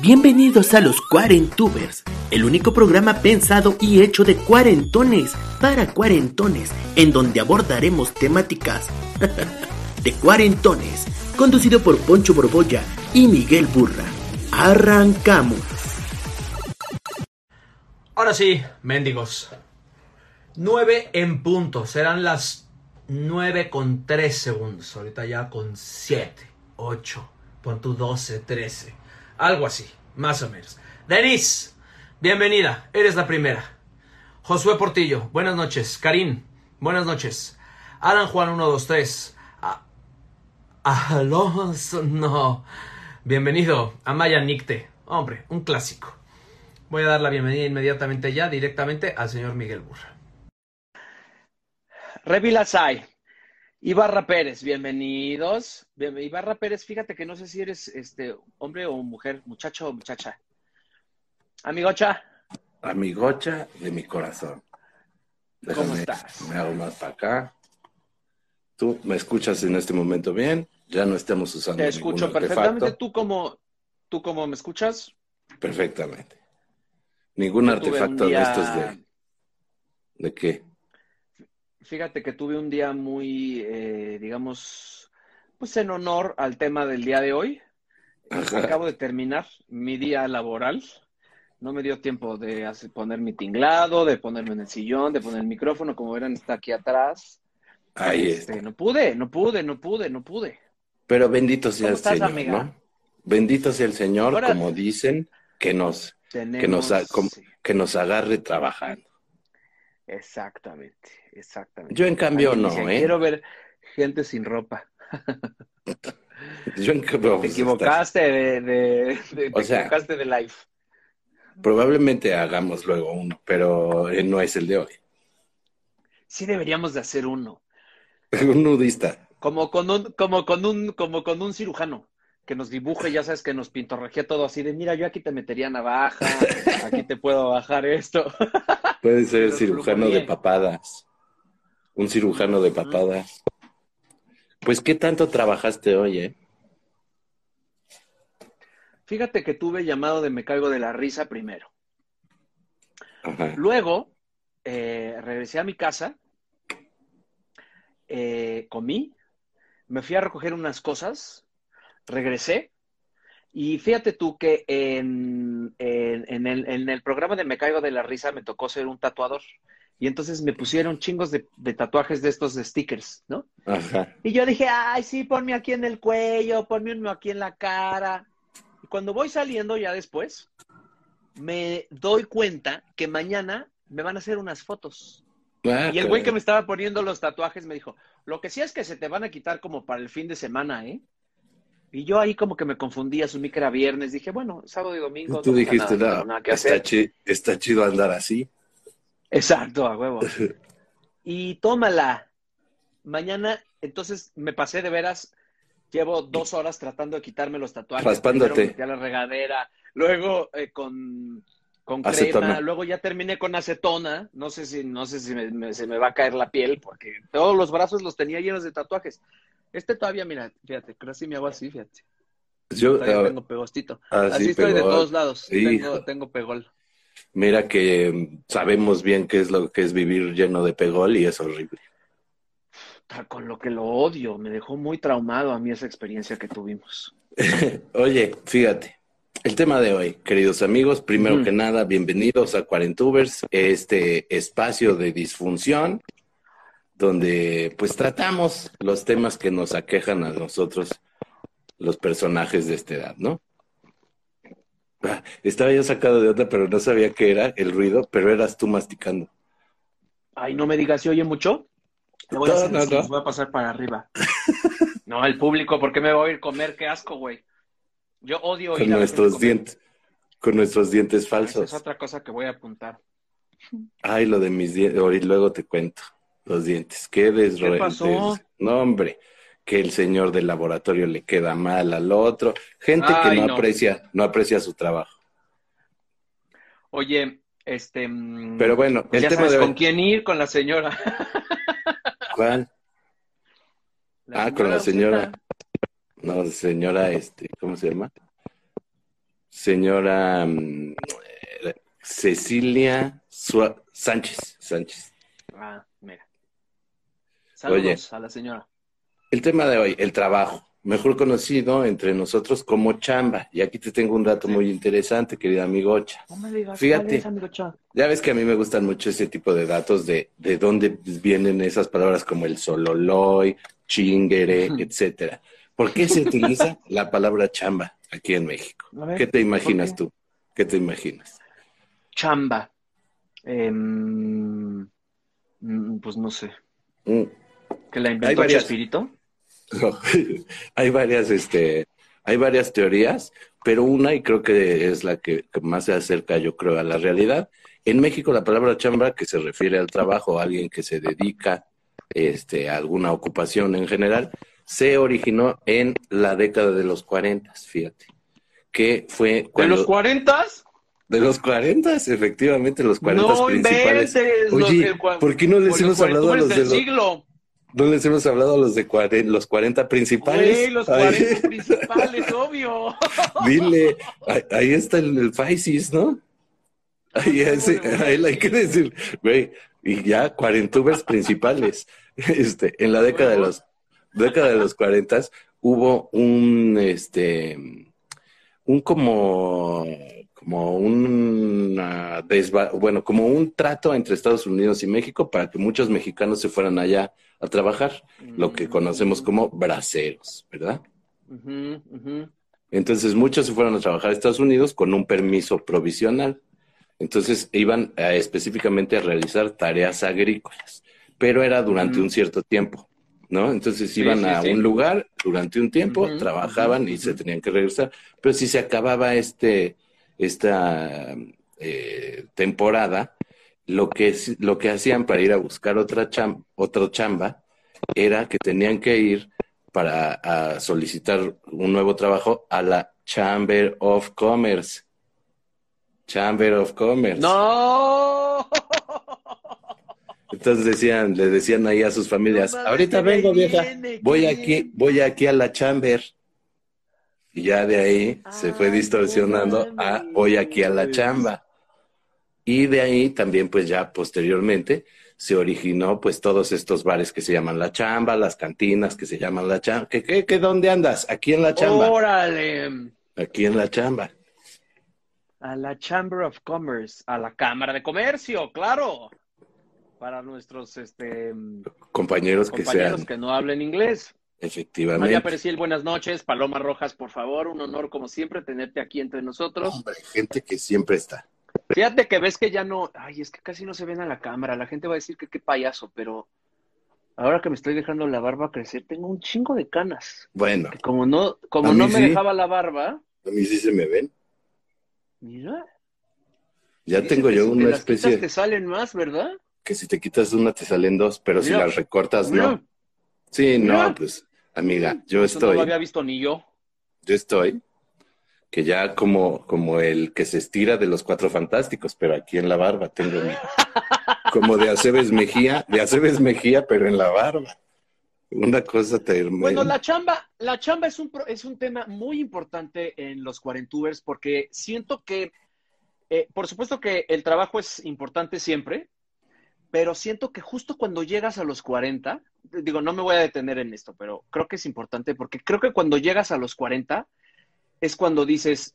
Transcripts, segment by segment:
Bienvenidos a los Cuarentubers, el único programa pensado y hecho de cuarentones para cuarentones, en donde abordaremos temáticas de cuarentones, conducido por Poncho Borbolla y Miguel Burra. Arrancamos. Ahora sí, mendigos. 9 en punto. Serán las 9 con 3 segundos. Ahorita ya con 7, 8, pon tu 12, 13. Algo así, más o menos. Denise, bienvenida. Eres la primera. Josué Portillo, buenas noches. Karim, buenas noches. Alan Juan 123. A- Alonso, no. Bienvenido. Amaya Nicte. Hombre, un clásico. Voy a dar la bienvenida inmediatamente ya, directamente al señor Miguel Burra. Revila Sai. Ibarra Pérez, bienvenidos. Bien- Ibarra Pérez, fíjate que no sé si eres este hombre o mujer, muchacho o muchacha. Amigocha, Amigocha de mi corazón. ¿Cómo Déjame, estás? Me hago más para acá. Tú me escuchas en este momento bien. Ya no estamos usando te escucho perfectamente. artefacto. ¿Tú cómo, ¿Tú cómo me escuchas? Perfectamente. Ningún Yo artefacto de estos de. ¿De qué? Fíjate que tuve un día muy, eh, digamos, pues en honor al tema del día de hoy. Ajá. Acabo de terminar mi día laboral. No me dio tiempo de hacer- poner mi tinglado, de ponerme en el sillón, de poner el micrófono, como verán, está aquí atrás. Ahí Este, está. no pude, no pude, no pude, no pude. Pero bendito sea ¿Cómo el estás, Señor, amiga? ¿no? Bendito sea el Señor, Ahora- como dicen, que nos, Tenemos, que nos, sí, que nos agarre trabajando. Exactamente, exactamente. Yo, en cambio, no, ¿eh? Quiero ver gente sin ropa. Yo en cambio, Te pues, equivocaste de, de- de- te sea- equivocaste de live. Probablemente hagamos luego uno, pero eh, no es el de hoy. Sí deberíamos de hacer uno. Un nudista. Como con un, como con un, como con un cirujano que nos dibuje, ya sabes, que nos pintorrejea todo así de, mira, yo aquí te metería navaja, aquí te puedo bajar esto. Puede ser Pero cirujano de papadas. Un cirujano de papadas. Pues, ¿qué tanto trabajaste hoy, eh? Fíjate que tuve llamado de me caigo de la risa primero. Ajá. Luego, eh, regresé a mi casa, eh, comí, me fui a recoger unas cosas, regresé, y fíjate tú que en, en- en el, en el programa de Me Caigo de la Risa me tocó ser un tatuador, y entonces me pusieron chingos de, de tatuajes de estos de stickers, ¿no? Ajá. Y yo dije, ay, sí, ponme aquí en el cuello, ponme uno aquí en la cara. Y cuando voy saliendo ya después, me doy cuenta que mañana me van a hacer unas fotos. Ah, Y el güey que me estaba poniendo los tatuajes me dijo, lo que sí es que se te van a quitar como para el fin de semana, ¿eh? Y yo ahí como que me confundí, asumí que era viernes, dije, bueno, sábado y domingo. Tú no dijiste, nada, nada que está, hacer. chi- está chido andar así. Exacto, a huevo. Y tómala. Mañana, entonces me pasé de veras, llevo dos horas tratando de quitarme los tatuajes. Raspándote. A la regadera, luego eh, con, con Acetona. crema, luego ya terminé con acetona. No sé si, no sé si me- me- se me va a caer la piel, porque todos los brazos los tenía llenos de tatuajes. Este todavía, mira, fíjate, casi me hago así, fíjate. Yo, Todavía ah, tengo pegostito. ah, Así sí, estoy de todos lados. Tengo, tengo pegol. Mira que mm, sabemos bien qué es lo que es vivir lleno de pegol y es horrible. Con lo que lo odio, me dejó muy traumado a mí esa experiencia que tuvimos. Oye, fíjate, el tema de hoy, queridos amigos, primero que nada, bienvenidos a Cuarentubers, este espacio de disfunción, donde pues tratamos los temas que nos aquejan a nosotros, los personajes de esta edad, ¿no? Ah, Estaba yo sacado de otra, pero no sabía qué era el ruido, pero eras tú masticando. Ay, no me digas, ¿se oye mucho? Me voy a No, hacer no, no. voy a pasar para arriba. No, el público, ¿por qué me voy a ir a comer? Qué asco, güey. Yo odio Con ir a la nuestros dientes, con nuestros dientes Esa es falsos. otra cosa que voy a apuntar. Ay, lo de mis dientes, luego te cuento. Los dientes, qué desro- pasó? des- No, hombre, que el señor del laboratorio le queda mal al otro. Gente que no, no. aprecia, no aprecia su trabajo. Oye, este. mm, Pero bueno, pues el ya tema sabes de con quién ir, con la señora. ¿Cuál? La Ah, con la señora. No, señora, este, ¿cómo se llama? Señora mm, eh, Cecilia Sua- Sánchez. Sánchez. Ah, mira. Saludos Oye. a la señora. El tema de hoy, el trabajo, mejor conocido entre nosotros como chamba. Y aquí te tengo un dato muy interesante, querida amigocha. No me digas, Fíjate. ¿cuál es, amigo? Ya ves que a mí me gustan mucho ese tipo de datos de, de dónde vienen esas palabras como el sololoy, chingere, etcétera. ¿Por qué se utiliza la palabra chamba aquí en México? Ver, ¿Qué te imaginas ¿por qué? tú? ¿Qué te imaginas? Chamba. Em, mm, pues no sé. Mm, ¿Que la inventó varias. Chespirito? no. hay varias, este, hay varias teorías, pero una, y creo que es la que, que más se acerca, yo creo, a la realidad. En México la palabra chamba, que se refiere al trabajo, a alguien que se dedica este, a alguna ocupación en general, se originó en la década de los 40, fíjate, que fue ¿De los cuarentas? de los 40, efectivamente, los 40 No principales. inventes. Oye, del ¿por qué no les hemos hablado a los cuarentones de del los, siglo? no les hemos hablado a los de los 40 principales? Güey, los Ay. 40 principales, obvio. Dile, ahí, ahí está el, el Faisis, ¿no? Ahí, ese- a él hay que decir, güey, y ya cuarentubers principales. Este, en la década de los, década de los cuarentas hubo un, este, un como, como un, bueno, como un trato entre Estados Unidos y México para que muchos mexicanos se fueran allá a trabajar, lo que conocemos como braceros, ¿verdad? Entonces muchos se fueron a trabajar a Estados Unidos con un permiso provisional. Entonces iban a- específicamente a realizar tareas agrícolas, pero era durante un cierto tiempo, ¿no? Entonces Sí, iban sí, a sí. un lugar durante un tiempo, trabajaban y se tenían que regresar. Pero si se acababa este, esta eh, temporada, lo que, lo que hacían para ir a buscar otra cham- otro chamba era que tenían que ir para a solicitar un nuevo trabajo a la Chamber of Commerce. Chamber of Commerce. ¡No! Entonces decían, le decían ahí a sus familias, No ahorita vengo vieja, viene, voy aquí, voy aquí a la Chamber. Y ya de ahí se fue distorsionando no a voy aquí a la chamba. Y de ahí también, pues ya posteriormente, se originó pues todos estos bares que se llaman La Chamba, las cantinas que se llaman La Chamba. ¿Qué, qué, qué, dónde andas? Aquí en La Chamba. ¡Órale! Aquí en La Chamba. A la Chamber of Commerce, a la Cámara de Comercio, claro. Para nuestros este, Compañeros que compañeros sean, que no hablen inglés. María efectivamente. Pereciel, buenas noches. Paloma Rojas, por favor, un honor como siempre tenerte aquí entre nosotros. Hombre, gente que siempre está. Fíjate que ves que ya no, ay, es que casi no se ven a la cámara. La gente va a decir que qué payaso, pero ahora que me estoy dejando la barba crecer, tengo un chingo de canas. Bueno, Que como no, como no me sí. dejaba la barba, a mí sí se me ven. mira. Ya tengo yo una las quitas especie te salen más, ¿verdad? Que si te quitas una te salen dos, pero si las recortas Mira. no. Sí, Mira. no, pues, amiga, yo Eso no lo estoy, había visto ni yo. yo estoy, que ya como, como el que se estira de los cuatro fantásticos, pero aquí en la barba tengo mi, como de Aceves Mejía, de Aceves Mejía, pero en la barba. Una cosa tremenda. Bueno, la chamba, la chamba es un, pro- es un tema muy importante en los cuarentubers porque siento que, eh, por supuesto que el trabajo es importante siempre, pero siento que justo cuando llegas a los 40, digo, no me voy a detener en esto, pero creo que es importante porque creo que cuando llegas a los 40 es cuando dices,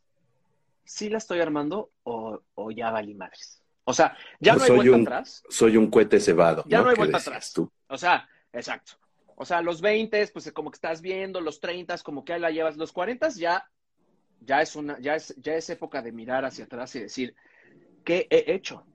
sí la estoy armando o, o ya valí madres. O sea, ya no hay soy vuelta un- atrás. Soy un cohete cebado. Ya no hay vuelta atrás. tú. O sea, exacto. O sea, los 20, pues como que estás viendo, los 30, como que ahí la llevas. Los 40 ya, ya es una, ya es, ya es época de mirar hacia atrás y decir, ¿qué he hecho?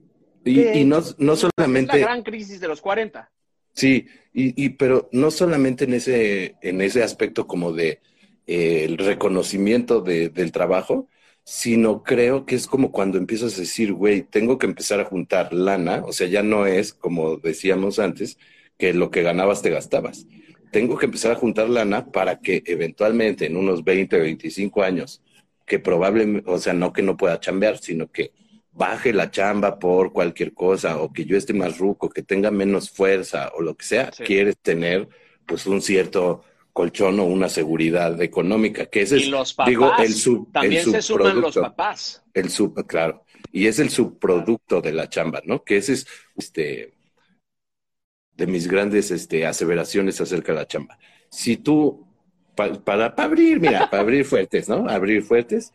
Y, ¿Qué he y no, no Es la solamente, gran crisis de los 40. Sí, y, y, pero no solamente en ese, en ese aspecto como de eh, el reconocimiento de, del trabajo, sino creo que es como cuando empiezas a decir, güey, tengo que empezar a juntar lana, o sea, ya no es como decíamos antes, que lo que ganabas te gastabas. Tengo que empezar a juntar lana para que eventualmente en unos 20, 25 años, que probablemente, o sea, no que no pueda chambear, sino que baje la chamba por cualquier cosa o que yo esté más ruco, que tenga menos fuerza o lo que sea, quieres tener pues un cierto colchón o una seguridad económica, que ese y es, los papás, digo, el sub, también el se suman los papás. El sub, claro. Y es el subproducto de la chamba, ¿no? Que ese es este de mis grandes este, aseveraciones acerca de la chamba. Si tú, pa- para, para abrir, mira, para abrir fuertes, ¿no? Abrir fuertes,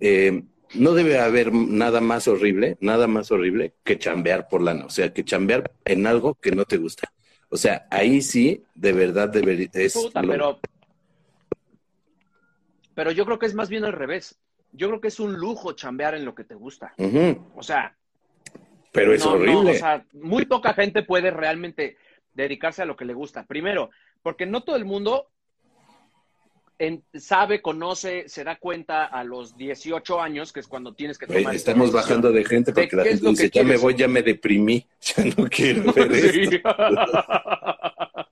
eh, no debe haber nada más horrible, nada más horrible que chambear por lana. O sea, que chambear en algo que no te gusta. O sea, ahí sí, de verdad, debería, es Puta, lo- pero, pero yo creo que es más bien al revés. Yo creo que es un lujo chambear en lo que te gusta. O sea, pero es no, no, horrible. o sea, muy poca gente puede realmente dedicarse a lo que le gusta. Primero, porque no todo el mundo en- sabe, conoce, se da cuenta a los 18 años, que es cuando tienes que tomar esta estamos bajando de gente ¿De porque la gente dice, ya me voy, ya me deprimí, ya no quiero ver esto.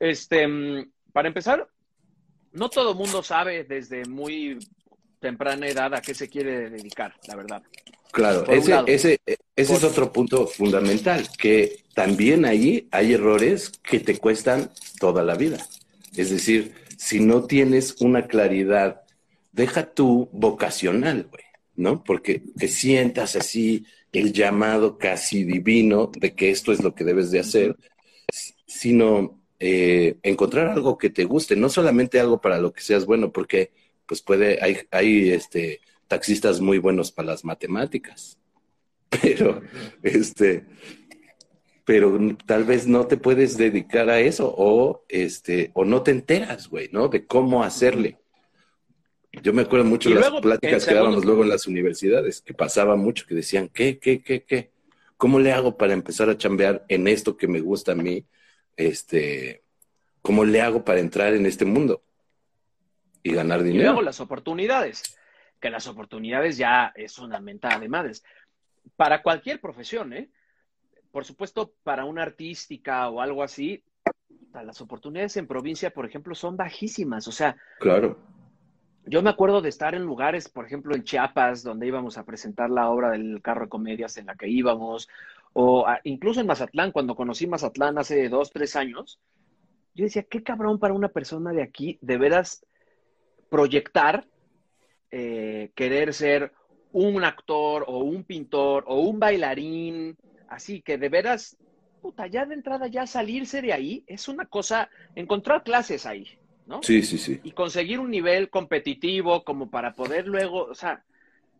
Este, mm, para empezar, no todo mundo sabe desde muy temprana edad a qué se quiere dedicar, la verdad. Claro, Por un ese, lado. ese, ese es otro punto fundamental, que también ahí hay errores que te cuestan toda la vida. Es decir, si no tienes una claridad, deja tu vocacional, güey, ¿no? Porque que sientas así el llamado casi divino de que esto es lo que debes de hacer, sino eh, encontrar algo que te guste, no solamente algo para lo que seas bueno, porque pues puede, hay, hay este, taxistas muy buenos para las matemáticas, pero este, pero tal vez no te puedes dedicar a eso o este, o no te enteras, güey, ¿no? De cómo hacerle. Yo me acuerdo mucho Y de las pláticas que dábamos luego en las universidades, que pasaba mucho, que decían, ¿qué, qué, qué, qué? ¿Cómo le hago para empezar a chambear en esto que me gusta a mí? Este, ¿cómo le hago para entrar en este mundo? Y ganar Y dinero. luego las oportunidades, que las oportunidades ya es una mentada de madres. Para cualquier profesión, ¿eh? Por supuesto, para una artística o algo así, las oportunidades en provincia, por ejemplo, son bajísimas. O sea, Claro. yo me acuerdo de estar en lugares, por ejemplo, en Chiapas, donde íbamos a presentar la obra del carro de comedias en la que íbamos, o a- incluso en Mazatlán, cuando conocí Mazatlán hace dos, tres años, yo decía, qué cabrón para una persona de aquí, de veras proyectar, eh, querer ser un actor o un pintor o un bailarín, así que de veras, puta, ya de entrada ya salirse de ahí es una cosa, encontrar clases ahí, ¿no? Sí, sí, sí. y conseguir un nivel competitivo como para poder luego, o sea,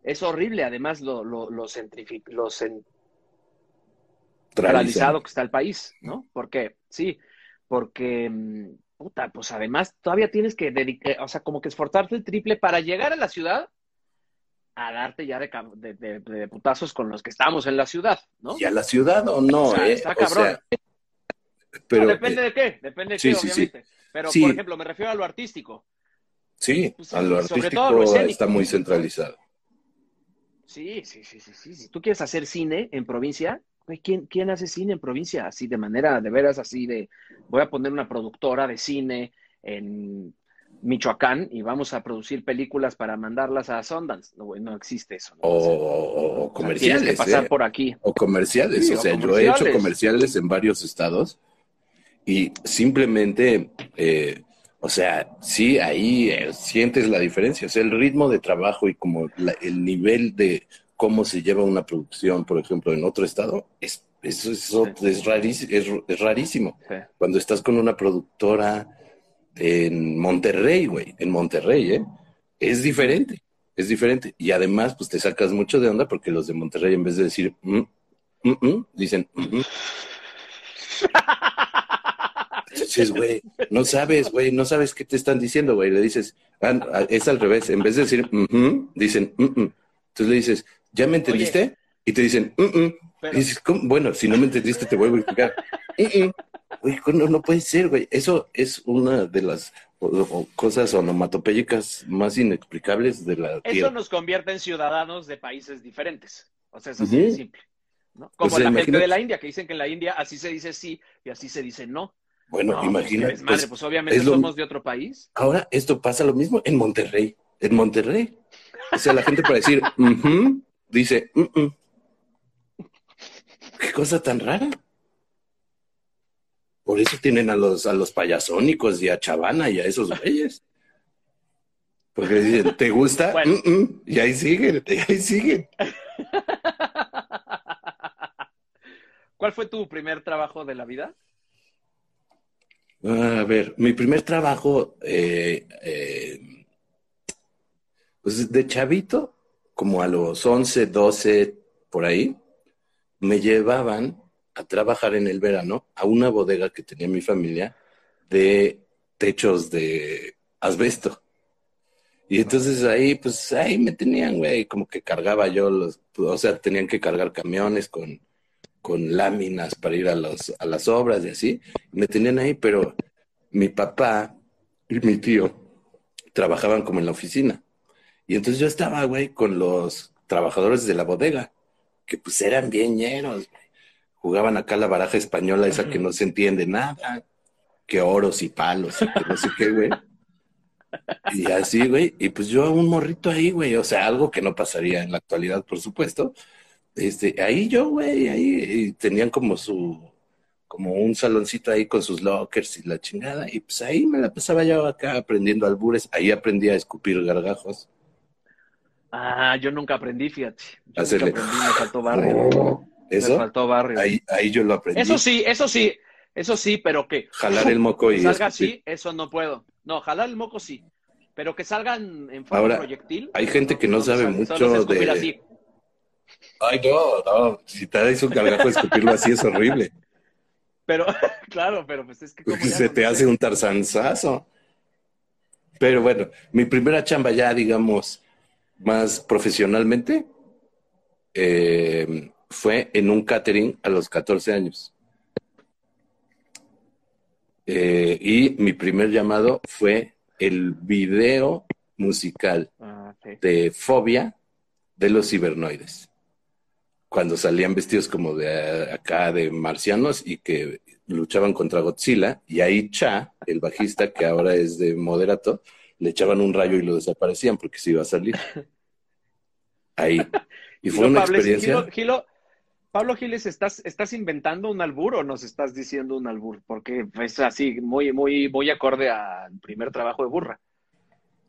es horrible además lo, lo, lo, centralizado que está el país, ¿no? Porque, sí, porque, mm, puta, pues además todavía tienes que dedicar, o sea, como que esforzarte el triple para llegar a la ciudad a darte ya de, de, de- de putazos con los que estamos en la ciudad, ¿no? ¿Y a la ciudad o no? O sea, eh? está O cabrón. sea, pero, No, depende de qué, depende de sí, qué, sí, sí. obviamente. Pero, por ejemplo, me refiero a lo artístico. sí, Pues, a lo sobre artístico todo lo escénico. está muy centralizado. Sí, sí, sí, sí, sí. Si tú quieres hacer cine en provincia, ¿quién, ¿quién hace cine en provincia? Así de manera, de veras, así de, voy a poner una productora de cine en Michoacán y vamos a producir películas para mandarlas a Sundance. No, no existe eso. ¿no? O, O o- o o sea, comerciales. Que pasar ¿eh? por aquí. O comerciales. Sí, o o sea, yo he hecho comerciales en varios estados y simplemente, eh, o sea, sí, ahí eh, sientes la diferencia. O sea, el ritmo de trabajo y como la- el nivel de cómo se lleva una producción, por ejemplo, en otro estado, es, eso, eso Sí. es, rarísimo, es, es rarísimo. Sí. Cuando estás con una productora en Monterrey, güey, en Monterrey, ¿eh? Es diferente, es diferente. Y además, pues te sacas mucho de onda porque los de Monterrey, en vez de decir, mm, mm, mm, dicen, mm, mm. Entonces, güey, no sabes, güey, no sabes qué te están diciendo, güey. Le dices, ah, ah, es al revés. En vez de decir, dicen, "Mm, mm". entonces le dices, ¿ya me entendiste? Y te dicen, "Mm, mm". Y dices, ¿cómo? bueno, si no me entendiste, te vuelvo a explicar. Eh, no, no puede ser, güey. Eso es una de las cosas onomatopéyicas más inexplicables de la Eso tierra. nos convierte en ciudadanos de países diferentes. O sea, es así Ujú. de simple. ¿no? Como O sea, la gente de la India, que dicen que en la India así se dice sí y así se dice no. Bueno, no, pues, imagínate. qué desmadre, pues, pues, obviamente es lo- somos de otro país. Ahora esto pasa lo mismo en Monterrey. En Monterrey. O sea, la gente para decir, "Ujú", dice, "Mm-mm". qué cosa tan rara. Por eso tienen a los, a los payasónicos y a Chavana y a esos güeyes. Porque dicen, ¿te gusta? Bueno. "Mm-mm", Y ahí siguen, y ahí siguen. ¿Cuál fue tu primer trabajo de la vida? A ver, mi primer trabajo, eh, eh, pues de chavito, como a los 11, 12, por ahí, me llevaban a trabajar en el verano a una bodega que tenía mi familia de techos de asbesto. Y entonces ahí, pues ahí me tenían, güey, como que cargaba yo los, o sea, tenían que cargar camiones con, con láminas para ir a, los, a las obras y así. Me tenían ahí, pero mi papá y mi tío trabajaban como en la oficina. Y entonces yo estaba, güey, con los trabajadores de la bodega, que pues eran bien güey. Jugaban acá la baraja española, esa que no se entiende nada, que oros y palos y que no sé qué, güey. Y así, güey. Y pues yo un morrito ahí, güey. O sea, algo que no pasaría en la actualidad, por supuesto. Este, ahí yo, güey, ahí tenían como su, como un saloncito ahí con sus lockers y la chingada. Y pues ahí me la pasaba yo acá aprendiendo albures. Ahí aprendí a escupir gargajos. Ah, yo nunca aprendí, fíjate. Yo Hacerle- nunca aprendí, me faltó barrio. Eso, faltó barrio. ahí, ahí yo lo aprendí. Eso sí, eso sí, eso sí, pero que Jalar el moco y salga escupir. así, eso no puedo. No, jalar el moco sí, pero que salgan en forma Ahora, proyectil. hay gente que no me sabe sale. mucho de- así. Ay, no, no. Si te das un gargajo, escupirlo así es horrible. Pero, claro, pero pues es que como Se no te sé. hace un tarzanzazo. Pero bueno, mi primera chamba ya, digamos, más profesionalmente, eh, fue en un catering a los 14 años. Eh, y mi primer llamado fue el video musical Ah, sí. de Fobia de los cibernoides. Cuando salían vestidos como de eh, acá de marcianos y que luchaban contra Godzilla, y ahí Cha, el bajista que ahora es de Moderato, le echaban un rayo y lo desaparecían porque se iba a salir. Ahí. Y fue Gilo una experiencia. Gilo- Gilo- Pablo Giles, ¿estás, ¿estás inventando un albur o nos estás diciendo un albur? Porque es así, muy, muy, muy acorde al primer trabajo de burra.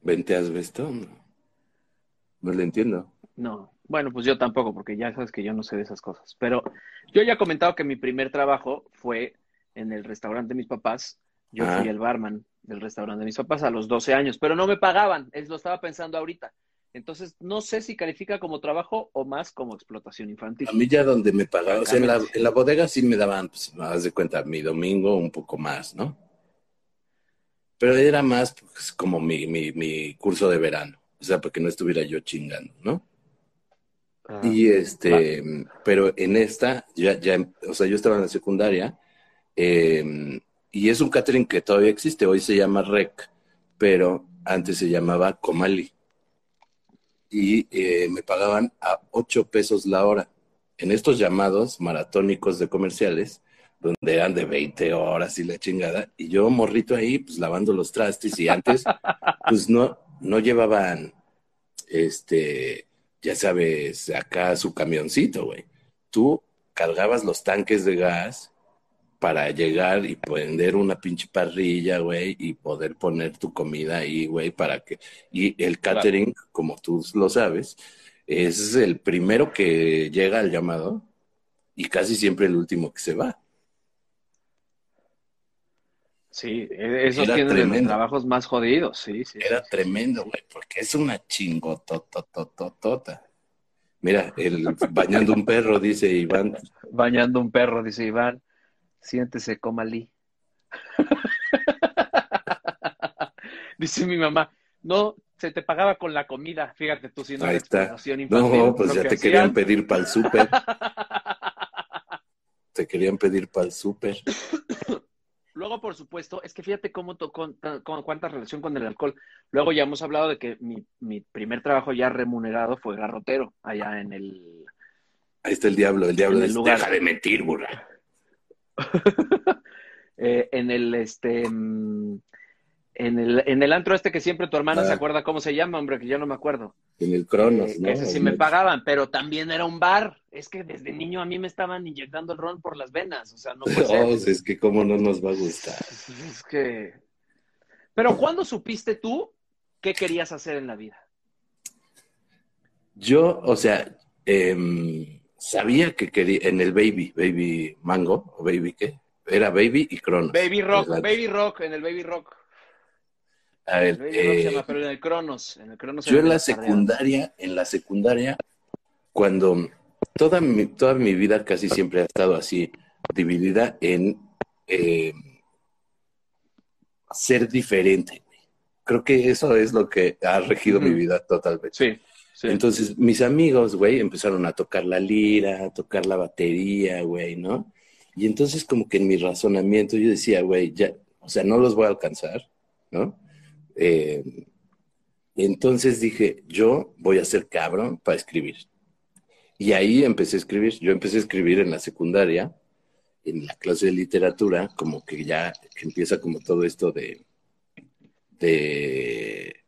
¿Vente asbesto? No, no le entiendo. No, bueno, pues yo tampoco, porque ya sabes que yo no sé de esas cosas. Pero yo ya he comentado que mi primer trabajo fue en el restaurante de mis papás. Yo Ah. fui el barman del restaurante de mis papás a los 12 años, pero no me pagaban, es lo estaba pensando ahorita. Entonces, no sé si califica como trabajo o más como explotación infantil. A mí ya donde me pagaban, o sea, en la, en la bodega sí me daban, pues, haz de cuenta, mi domingo un poco más, ¿no? Pero era más pues, como mi, mi, mi curso de verano, o sea, porque no estuviera yo chingando, ¿no? Ah, Y este, pero en esta, ya, ya, o sea, yo estaba en la secundaria, eh, y es un catering que todavía existe, hoy se llama REC, pero antes se llamaba Comali. Y eh, me pagaban a 8 pesos la hora. En estos llamados maratónicos de comerciales, donde eran de 20 horas y la chingada, y yo morrito ahí, pues lavando los trastes, y antes, pues no, no llevaban, este, ya sabes, acá su camioncito, güey. Tú cargabas los tanques de gas para llegar y prender una pinche parrilla, güey, y poder poner tu comida ahí, güey, para que... Y el catering, como tú lo sabes, es el primero que llega al llamado y casi siempre el último que se va. Sí, e- esos Era tienen los tremendo. trabajos más jodidos, sí, sí. Era tremendo, güey, porque es una chingototototota. Mira, el bañando un perro, dice Iván. Bañando un perro, dice Iván. Siéntese, comalí. dice mi mamá, no, se te pagaba con la comida, fíjate tú, si no Ahí está. infantil, No, pues ya que te querían hacían. pedir para el súper. te querían pedir para el súper. Luego, por supuesto, es que fíjate cómo tocó, con, cuánta relación con el alcohol. Luego ya hemos hablado de que mi, mi primer trabajo ya remunerado fue garrotero, allá en el... Ahí está el diablo, el diablo el lugar. deja de mentir, burra. Eh, en el, este, en el, en el antro este que siempre tu hermana Ah. se acuerda cómo se llama, hombre, que yo no me acuerdo. En el Cronos, Eh, ¿no? ese sí me pagaban, pero también era un bar. Es que desde niño a mí me estaban inyectando el ron por las venas, o sea, no puede ser. Oh, es que cómo no nos va a gustar. Es que... Pero ¿cuándo supiste tú qué querías hacer en la vida? Yo, o sea, em, sabía que quería, en el Baby, Baby Mango, o Baby qué, era Baby y Cronos. Baby Rock, Baby Rock, en el Baby Rock. A ver, Baby Rock se eh, llama, pero en el Cronos. En el Cronos yo en la secundaria, en la secundaria, cuando toda mi, toda mi vida casi siempre ha estado así, dividida en eh, ser diferente. Creo que eso es lo que ha regido mi vida totalmente. Sí, Entonces, mis amigos, güey, empezaron a tocar la lira, a tocar la batería, güey, ¿no? Y entonces, como que en mi razonamiento yo decía, güey, ya, o sea, no los voy a alcanzar, ¿no? Eh, entonces dije, yo voy a ser cabrón para escribir. Y ahí empecé a escribir. Yo empecé a escribir en la secundaria, en la clase de literatura, como que ya empieza como todo esto de, de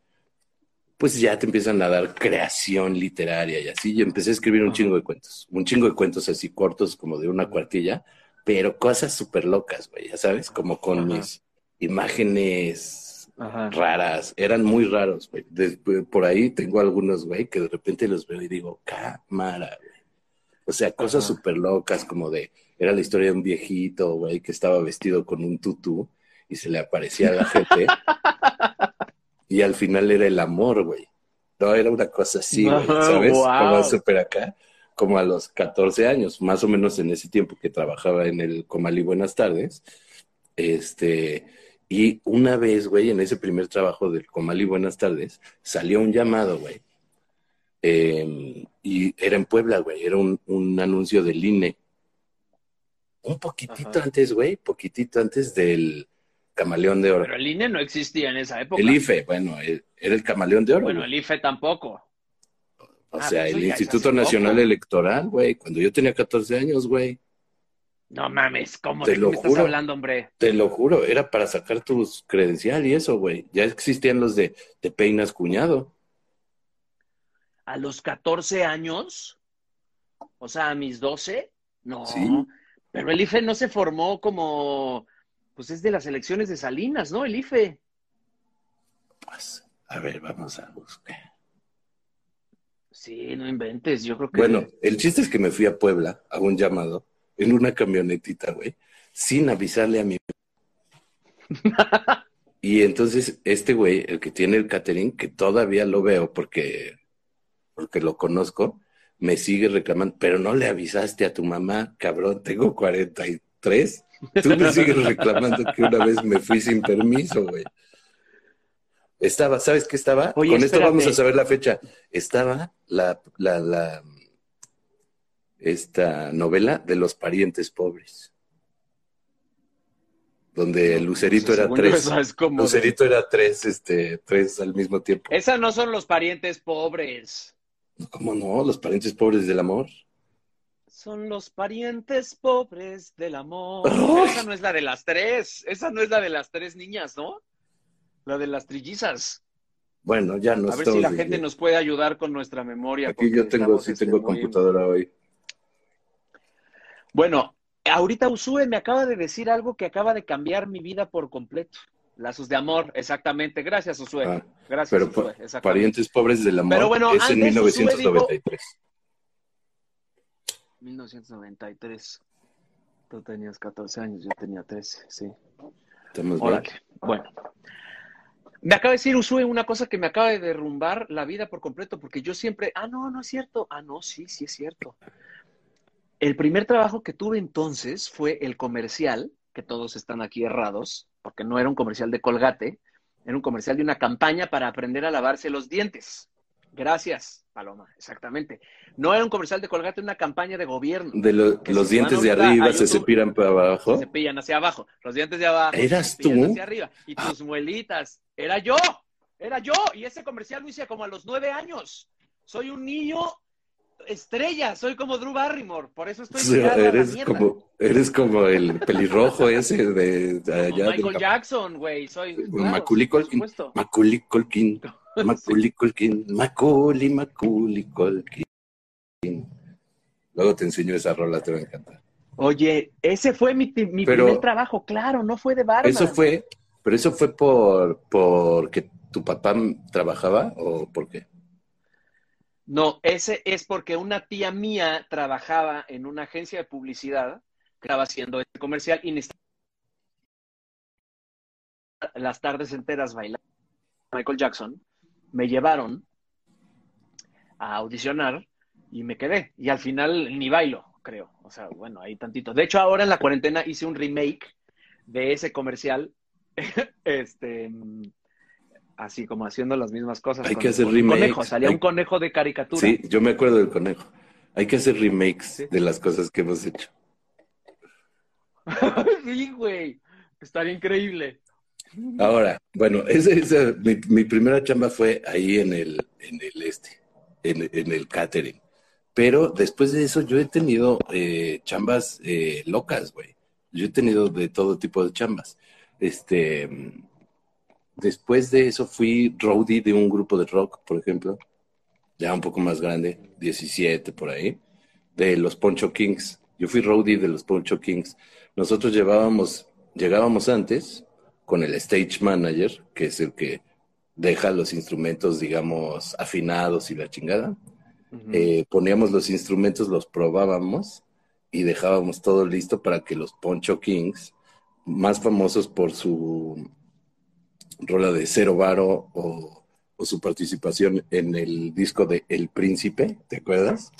pues ya te empiezan a dar creación literaria y así. Yo empecé a escribir un chingo de cuentos, un chingo de cuentos así cortos, como de una cuartilla, pero cosas súper locas, güey, ya sabes, como con Ajá. mis imágenes Ajá. raras, eran muy raros, güey. Después, por ahí tengo algunos, güey, que de repente los veo y digo, cámara, güey. O sea, cosas súper locas, como de, era la historia de un viejito, güey, que estaba vestido con un tutú y se le aparecía a la gente. y al final era el amor, güey. No, era una cosa así, güey, ¿sabes? wow. Como súper acá, como a los 14 años, más o menos en ese tiempo que trabajaba en el Comalí Buenas tardes. Este, y una vez, güey, en ese primer trabajo del Comalí Buenas tardes, salió un llamado, güey. Eh, y era en Puebla, güey, era un, un anuncio del INE. Un poquitito Ajá. antes, güey, poquitito antes del Camaleón de Oro. Pero el INE no existía en esa época. El IFE, bueno, eh, era el Camaleón de Oro. Bueno, el IFE tampoco. O Ah, sea, pues el Instituto Nacional poco. Electoral, güey, cuando yo tenía 14 años, güey, No mames, ¿cómo Te lo me estás juro. hablando, hombre? te lo juro, era para sacar tus credencial y eso, güey. Ya existían los de, de peinas cuñado. ¿A los 14 años? O sea, a mis 12? No. Sí. Pero el IFE no se formó como. Pues es de las elecciones de Salinas, ¿no? El IFE. Pues, a ver, vamos a buscar. Sí, no inventes. Yo creo que. Bueno, el chiste es que me fui a Puebla a un llamado en una camionetita, güey, sin avisarle a mi. y entonces este güey, el que tiene el catering, que todavía lo veo porque, porque lo conozco, me sigue reclamando, pero no le avisaste a tu mamá, cabrón, tengo 43. Tú me sigues reclamando que una vez me fui sin permiso, güey. Estaba, ¿sabes qué estaba? Oye, Con esto vamos a saber la fecha. Estaba la, la, la, esta novela de los parientes pobres. Donde Lucerito era Según yo, tres. es como de- Lucerito era tres, este, tres al mismo tiempo. Esas no son los parientes pobres. ¿Cómo no? Los parientes pobres del amor. Son los parientes pobres del amor. Esa no es la de las tres. Esa no es la de las tres niñas, ¿no? La de las trillizas. Bueno, ya no A ver si la gente nos puede ayudar con nuestra memoria. Aquí yo tengo, sí este, tengo muy- computadora hoy. Bueno, ahorita Usue me acaba de decir algo que acaba de cambiar mi vida por completo. Lazos de amor, exactamente. Gracias, Usue. Ah, Gracias, pero Usue. Parientes pobres del amor Pero bueno, es en antes, Josué, 1993. 1993. Tú tenías 14 años, yo tenía 13, sí. Estamos bien. Órale. Bueno. Me acaba de decir Usue una cosa que me acaba de derrumbar la vida por completo, porque yo siempre, ah, no, no es cierto. Ah, no, sí, sí es cierto. El primer trabajo que tuve entonces fue el comercial, que todos están aquí errados, porque no era un comercial de Colgate, era un comercial de una campaña para aprender a lavarse los dientes. Gracias, Paloma, exactamente. No era un comercial de Colgate, una campaña de gobierno. De lo- los dientes de arriba se separan para abajo. Se cepillan hacia abajo, los dientes de abajo. ¿Eras se cepillan tú? Hacia arriba. Y tus muelitas. Era yo, era yo. Y ese comercial lo hice como a los nueve años. Soy un niño estrella, soy como Drew Barrymore, por eso estoy Sí, tirado a la eres como, eres como el pelirrojo ese de, allá. Michael Jackson, güey, soy claro, Macaulay Culkin. Macaulay Culkin. Macaulay Culkin. Macaulay, Macaulay Culkin. Luego te enseño esa rola, te va a encantar. Oye, ese fue mi, mi Pero- primer trabajo, claro, no fue de barman. Eso fue, pero eso fue por porque tu papá trabajaba o por qué? No, ese es porque una tía mía trabajaba en una agencia de publicidad que estaba haciendo este comercial y necesitaba las tardes enteras bailando Michael Jackson. Me llevaron a audicionar y me quedé. Y al final ni bailo, creo. O sea, bueno, ahí tantito. De hecho, ahora en la cuarentena hice un remake de ese comercial. este así como haciendo las mismas cosas. Hay con- que hacer con un remakes. conejo. Salía Hay- un conejo de caricatura. Sí, yo me acuerdo del conejo. Hay que hacer remakes Sí. de las cosas que hemos hecho. sí, güey. Estaría increíble. Ahora, bueno, ese, ese- mi, primera chamba fue ahí en el, en el este, en, el catering. Pero después de eso yo he tenido eh, chambas eh, locas, güey. Yo he tenido de todo tipo de chambas. Este, después de eso fui roadie de un grupo de rock, por ejemplo, ya un poco más grande, 17 por ahí, de los Poncho Kings. Yo fui roadie de los Poncho Kings. Nosotros llevábamos, llegábamos antes con el stage manager, que es el que deja los instrumentos, digamos, afinados y la chingada. Eh, poníamos los instrumentos, los probábamos y dejábamos todo listo para que los Poncho Kings, más famosos por su rola de Cero Varo o, o su participación en el disco de El Príncipe, ¿te acuerdas?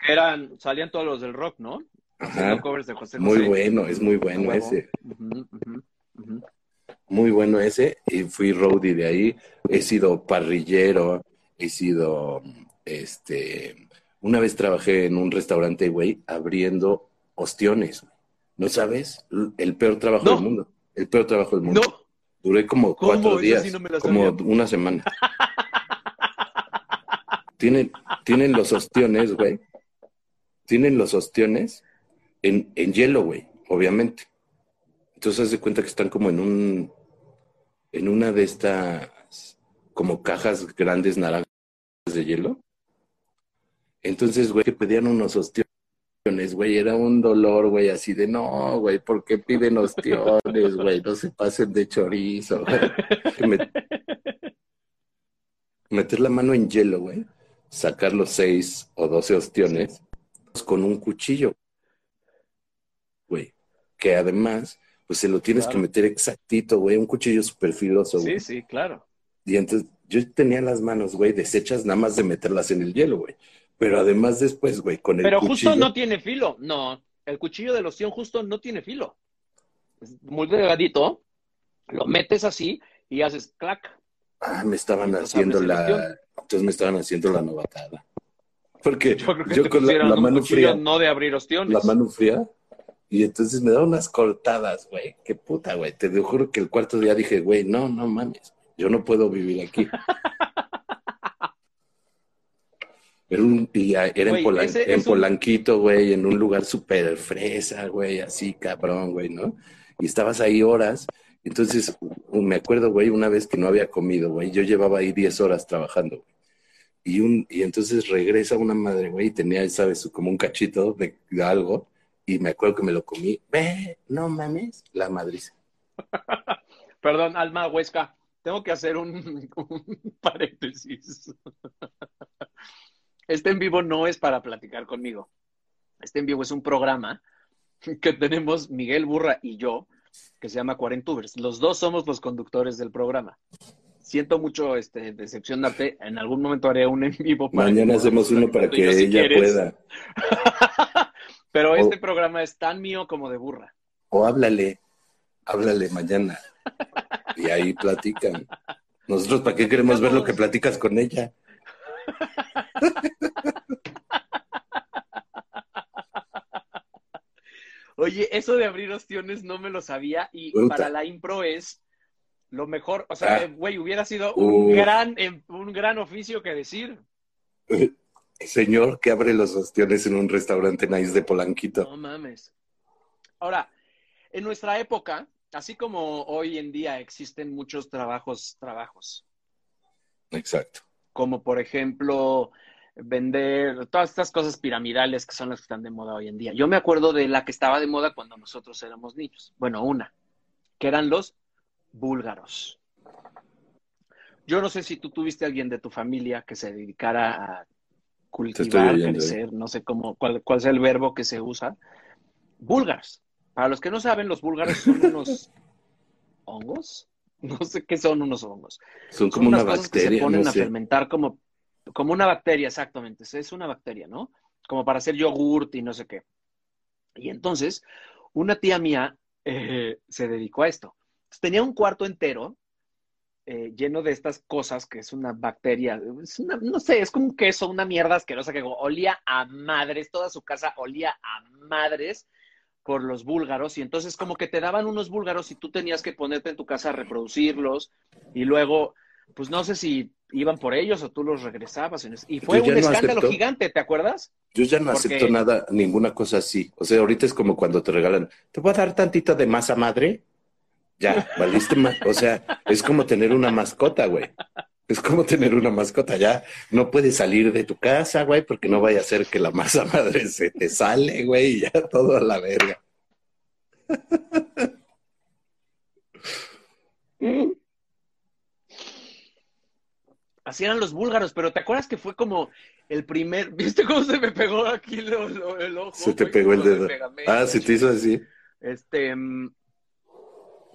Eran, salían todos los del rock, ¿no? Ajá. covers de José Muy bueno, es muy bueno ese. Muy bueno ese. Y fui roadie de ahí. He sido parrillero. He sido, este, una vez trabajé en un restaurante, güey, abriendo ostiones. ¿No sabes? El peor trabajo No. del mundo. El peor trabajo del mundo. No, Duré como ¿Cómo? cuatro días, sí no como una semana. tienen, tienen los ostiones, güey. Tienen los ostiones en, en hielo, güey, obviamente. Entonces haz de cuenta que están como en un, en una de estas, como cajas grandes naranjas de hielo. Entonces, güey, que pedían unos ostiones, güey, era un dolor, güey, así de, no, güey, ¿por qué piden ostiones, güey? No se pasen de chorizo, güey. Meter la mano en hielo, güey, sacar los seis o doce ostiones con un cuchillo, güey, que además, pues se lo tienes Claro. que meter exactito, güey, un cuchillo súper filoso, güey. sí, sí, claro. Y entonces yo tenía las manos, güey, deshechas nada más de meterlas en el hielo, güey. Pero además después, güey, con el Pero cuchillo. justo no tiene filo. No, el cuchillo de loción justo no tiene filo. Es muy delgadito. Lo metes así y haces clac. Ah, me estaban Entonces, haciendo la... Entonces me estaban haciendo la novatada. Porque Yo creo que con la, mano fría, no de abrir ostiones. la mano fría, y entonces me daban unas cortadas, güey. Qué puta, güey. Te juro que el cuarto día dije, güey, no, no mames. Yo no puedo vivir aquí. Era, un, era Güey, en, Polan- en un- Polanquito, güey, en un lugar súper fresa, güey, así cabrón, güey, ¿no? Y estabas ahí horas. Entonces, me acuerdo, güey, una vez que no había comido, güey, yo llevaba ahí 10 horas trabajando, güey. Y, un, y entonces regresa una madre, güey, y tenía, ¿sabes? Como un cachito de, de algo. Y me acuerdo que me lo comí. Ve, no mames, la madriza. Perdón, Alma Huesca. Tengo que hacer un, un paréntesis. Este en vivo no es para platicar conmigo. Este en vivo es un programa que tenemos Miguel Burra y yo, que se llama Cuarentubers. Los dos somos los conductores del programa. Siento mucho este, decepcionarte. En algún momento haré un en vivo. para Mañana hacemos uno para que si ella quieres. pueda. Pero O- este programa es tan mío como de burra. O háblale, háblale mañana. Y ahí platican. Nosotros, ¿para qué queremos ver lo que platicas con ella? Oye, eso de abrir ostiones no me lo sabía y Puta. para la impro es lo mejor. O sea, Ah. güey, hubiera sido un gran, em- un gran oficio que decir. Señor que abre los ostiones en un restaurante nice de Polanquito. No mames. Ahora, en nuestra época, así como hoy en día existen muchos trabajos, trabajos, Exacto. como por ejemplo vender todas estas cosas piramidales que son las que están de moda hoy en día. Yo me acuerdo de la que estaba de moda cuando nosotros éramos niños. Bueno, una, que eran los búlgaros. Yo no sé si tú tuviste a alguien de tu familia que se dedicara a cultivar, oyendo, ¿eh? crecer, no sé cómo, cuál, cuál es el verbo que se usa. Búlgaros. Para los que no saben, los búlgaros son unos hongos. No sé qué son unos hongos. Son Son como una unas cosas que se bacteria, ponen no a sé. fermentar como, como una bacteria, exactamente. Es una bacteria, ¿no? Como para hacer yogurt y no sé qué. Y entonces, una tía mía eh, se dedicó a esto. Entonces, tenía un cuarto entero eh, lleno de estas cosas que es una bacteria, es una- no sé, es como un queso, una mierda asquerosa que olía a madres, toda su casa olía a madres por los búlgaros y entonces como que te daban unos búlgaros y tú tenías que ponerte en tu casa a reproducirlos y luego, pues no sé si iban por ellos o tú los regresabas y fue un no escándalo acepto. gigante, ¿te acuerdas? Yo ya no Porque- acepto nada, ninguna cosa así. O sea, ahorita es como cuando te regalan, ¿te voy a dar tantito de masa madre? Ya, valiste más. O sea, es como tener una mascota, güey. Es como tener una mascota, ya no puedes salir de tu casa, güey, porque no vaya a ser que la masa madre se te sale, güey, y ya todo a la verga. Así eran los búlgaros, pero ¿te acuerdas que fue como el primer... ¿Viste cómo se me pegó aquí lo- lo- el ojo? Se te güey? pegó el dedo. Ah, se te hizo así. Este, mm,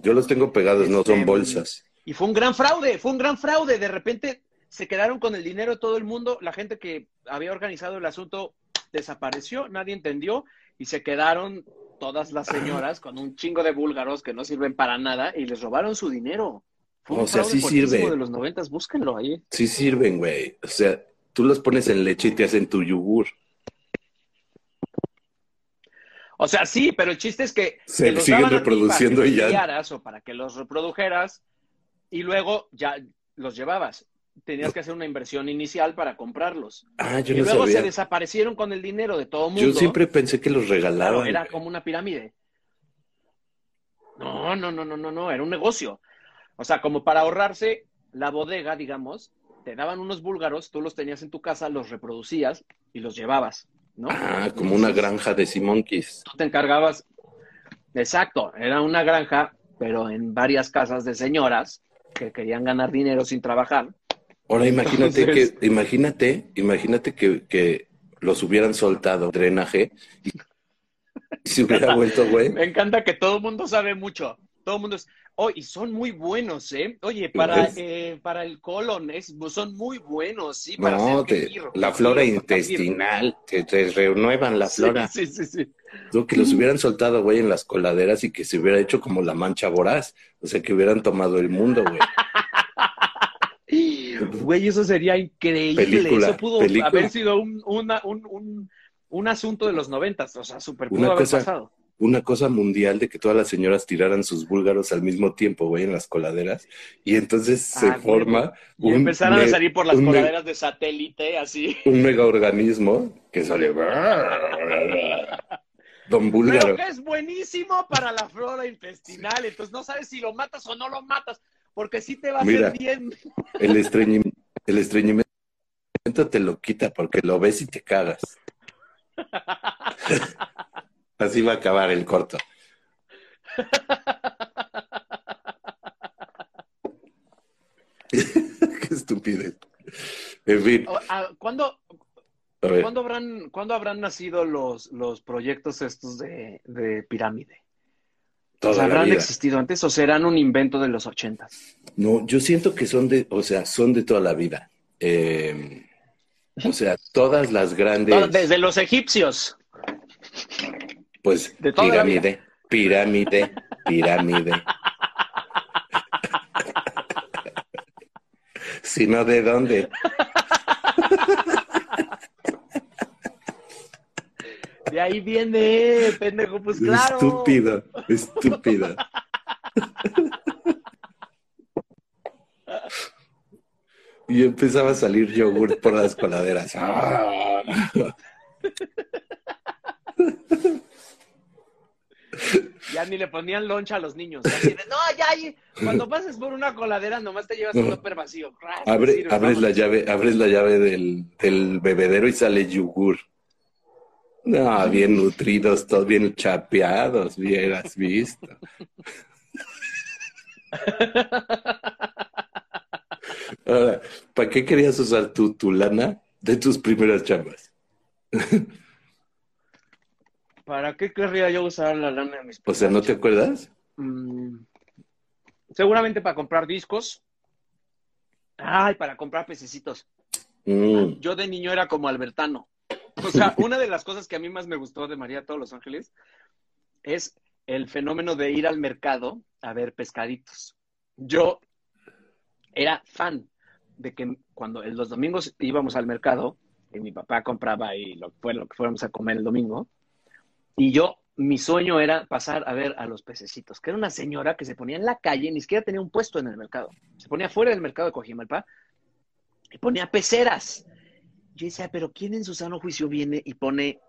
Yo los tengo pegados, no son Este, bolsas. y fue un gran fraude, fue un gran fraude. De repente se quedaron con el dinero de todo el mundo. La gente que había organizado el asunto desapareció, nadie entendió y se quedaron todas las señoras con un chingo de búlgaros que no sirven para nada y les robaron su dinero. Fue O sea, sí sirve. de los noventas, búsquenlo ahí. Sí sirven, güey. O sea, tú los pones en leche y te hacen tu yogur. O sea, sí, pero el chiste es que Se los siguen daban a ti reproduciendo para que y ya. o para que los reprodujeras y luego ya los llevabas. Tenías que hacer una inversión inicial para comprarlos. Ah, yo y no luego se desaparecieron con el dinero de todo mundo. Yo siempre pensé que los regalaban. era como una pirámide. No, no, no, no, no, no, era un negocio. O sea, como para ahorrarse la bodega, digamos, te daban unos búlgaros, tú los tenías en tu casa, los reproducías y los llevabas, ¿no? Ah, como una granja de Simonkeys. Tú te encargabas. Exacto, era una granja, pero en varias casas de señoras que querían ganar dinero sin trabajar. Ahora imagínate Entonces- que, imagínate, imagínate que, que los hubieran soltado drenaje y se hubiera vuelto, güey. Me encanta que todo el mundo sabe mucho. Todo el mundo es. Oh, y son muy buenos, ¿eh? Oye, para, eh, para el colon es, son muy buenos, sí. Para No, te- la flora intestinal, te, te renuevan la flora. Sí, sí, sí. Que los hubieran soltado, güey, en las coladeras y que se hubiera hecho como la mancha voraz. O sea, que hubieran tomado el mundo, güey. Güey, eso sería increíble. Película, eso pudo película. haber sido un, una- un, un, un asunto de los noventas. O sea, súper pudo Una haber cosa- pasado. Una cosa mundial de que todas las señoras tiraran sus búlgaros al mismo tiempo, güey, en las coladeras. Y entonces se Ah, forma Y un, empezaron a salir por las coladeras de satélite, así. un megaorganismo que sale. Don Pero Búlgaro. que es buenísimo para la flora intestinal. Entonces no sabes si lo matas o no lo matas, porque sí te va a Mira. hacer bien. El, estreñim- el estreñimiento te lo quita porque lo ves y te cagas. Así va a acabar el corto. Qué estupidez. En fin, ah, ¿Cuándo, ¿cuándo habrán, ¿cuándo habrán nacido los, los proyectos estos de, de pirámide? Toda la ¿Habrán vida. existido antes o serán un invento de los ochentas? No, yo siento que son de, o sea, son de toda la vida. Eh, o sea, todas las grandes, Desde los egipcios. Pues, de pirámide, pirámide, pirámide. Si no, ¿de dónde? De ahí viene, pendejo, pues claro. Estúpido, estúpido. Y empezaba a salir yogur por las coladeras. Ya ni le ponían loncha a los niños. Así de, no, ya, ya, cuando pases por una coladera nomás te llevas un topper vacío. Abre, sirve, abres la llave, abres la llave del, del bebedero y sale yogur. No, bien nutridos, todos bien chapeados, hubieras visto. Ahora, ¿para qué querías usar tu, tu lana de tus primeras chambas? ¿Para qué querría yo usar la lana de mis O sea, ¿no te acuerdas? Mm, seguramente para comprar discos. Ay, para comprar pececitos. Mm, Yo de niño era como Albertano. O sea, una de las cosas que a mí más me gustó de María todos los Ángeles es el fenómeno de ir al mercado a ver pescaditos. Yo era fan de que cuando los domingos íbamos al mercado y mi papá compraba y lo, fue lo que fuéramos a comer el domingo, y yo, mi sueño era pasar a ver a los pececitos, que era una señora que se ponía en la calle, ni siquiera tenía un puesto en el mercado, se ponía fuera del mercado de Cojimalpa y ponía peceras. Yo decía, pero ¿quién en su sano juicio viene y pone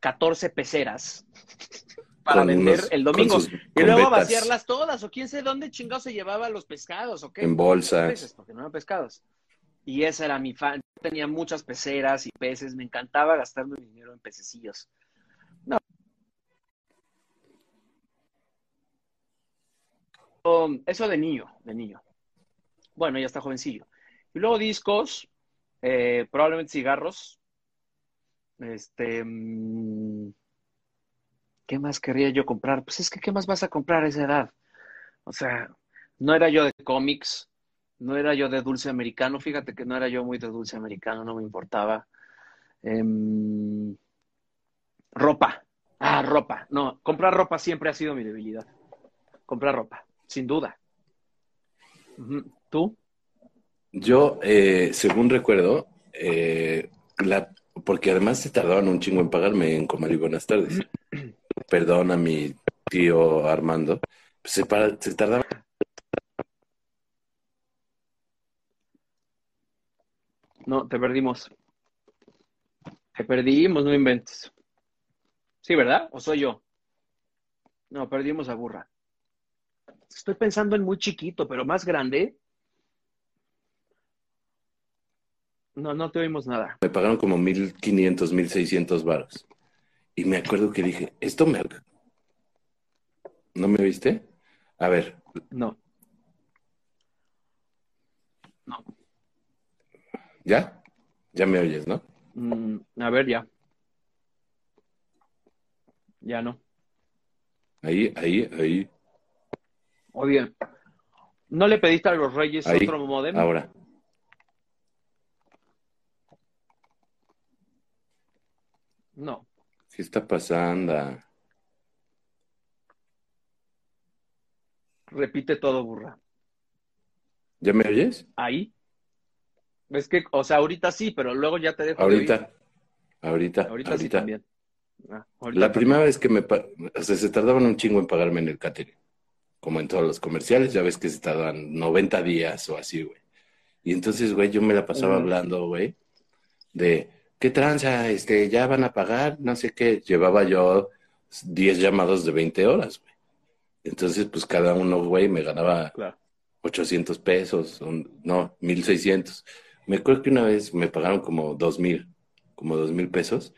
14 peceras para con vender unos- el domingo? sus Y luego vaciarlas todas, o quién sé dónde chingados se llevaba los pescados, o qué. En bolsas. Peces, porque no eran pescados. Y esa era mi fan. Tenía muchas peceras y peces, me encantaba gastarme mi dinero en pececillos. No. Um, eso de niño, de niño. Bueno, ya está jovencillo. Y luego discos, eh, probablemente cigarros. Este, mm, ¿qué más querría yo comprar? Pues es que, ¿qué más vas a comprar a esa edad? O sea, no era yo de cómics, no era yo de dulce americano. Fíjate que no era yo muy de dulce americano, no me importaba. Em, ropa. Ah, ropa. No, comprar ropa siempre ha sido mi debilidad. Comprar ropa, sin duda. ¿Tú? Yo, eh, según recuerdo, eh, la, porque además se tardaban un chingo en pagarme en Comer y Buenas tardes. Perdón a mi tío Armando. Se, para- se tardaba. No, te perdimos. Te perdimos, no inventes. Sí, ¿verdad? ¿O soy yo? No, perdimos a Burra. Estoy pensando en muy chiquito, pero más grande. No, no te oímos nada. Me pagaron como 1500, 1600 varos. Y me acuerdo que dije, esto me... ¿No me viste? A ver, No. No. ¿ya? Ya me oyes, ¿no? Mm, a ver, ya. Ya no. Ahí, ahí, ahí, Oye, ¿no le pediste a los Reyes Ahí, otro modem? ahora. No. ¿Qué está pasando? Repite todo, Burra. ¿Ya me oyes? ahí. Es que, o sea, ahorita sí, pero luego ya te dejo de. Ahorita, ahorita, Ahorita, sí también. Ah, ahorita La también. primera vez que me... O sea, se tardaban un chingo en pagarme en el catering. Como en todos los comerciales, ya ves que se tardan 90 días o así, güey. Y entonces, güey, yo me la pasaba hablando, güey, de, ¿qué tranza? Este, ya van a pagar, no sé qué. Llevaba yo 10 llamados de 20 horas, güey. Entonces, pues cada uno, güey, me ganaba Claro. 800 pesos, un- no, 1600. Me acuerdo que una vez me pagaron como 2000, como 2000 pesos.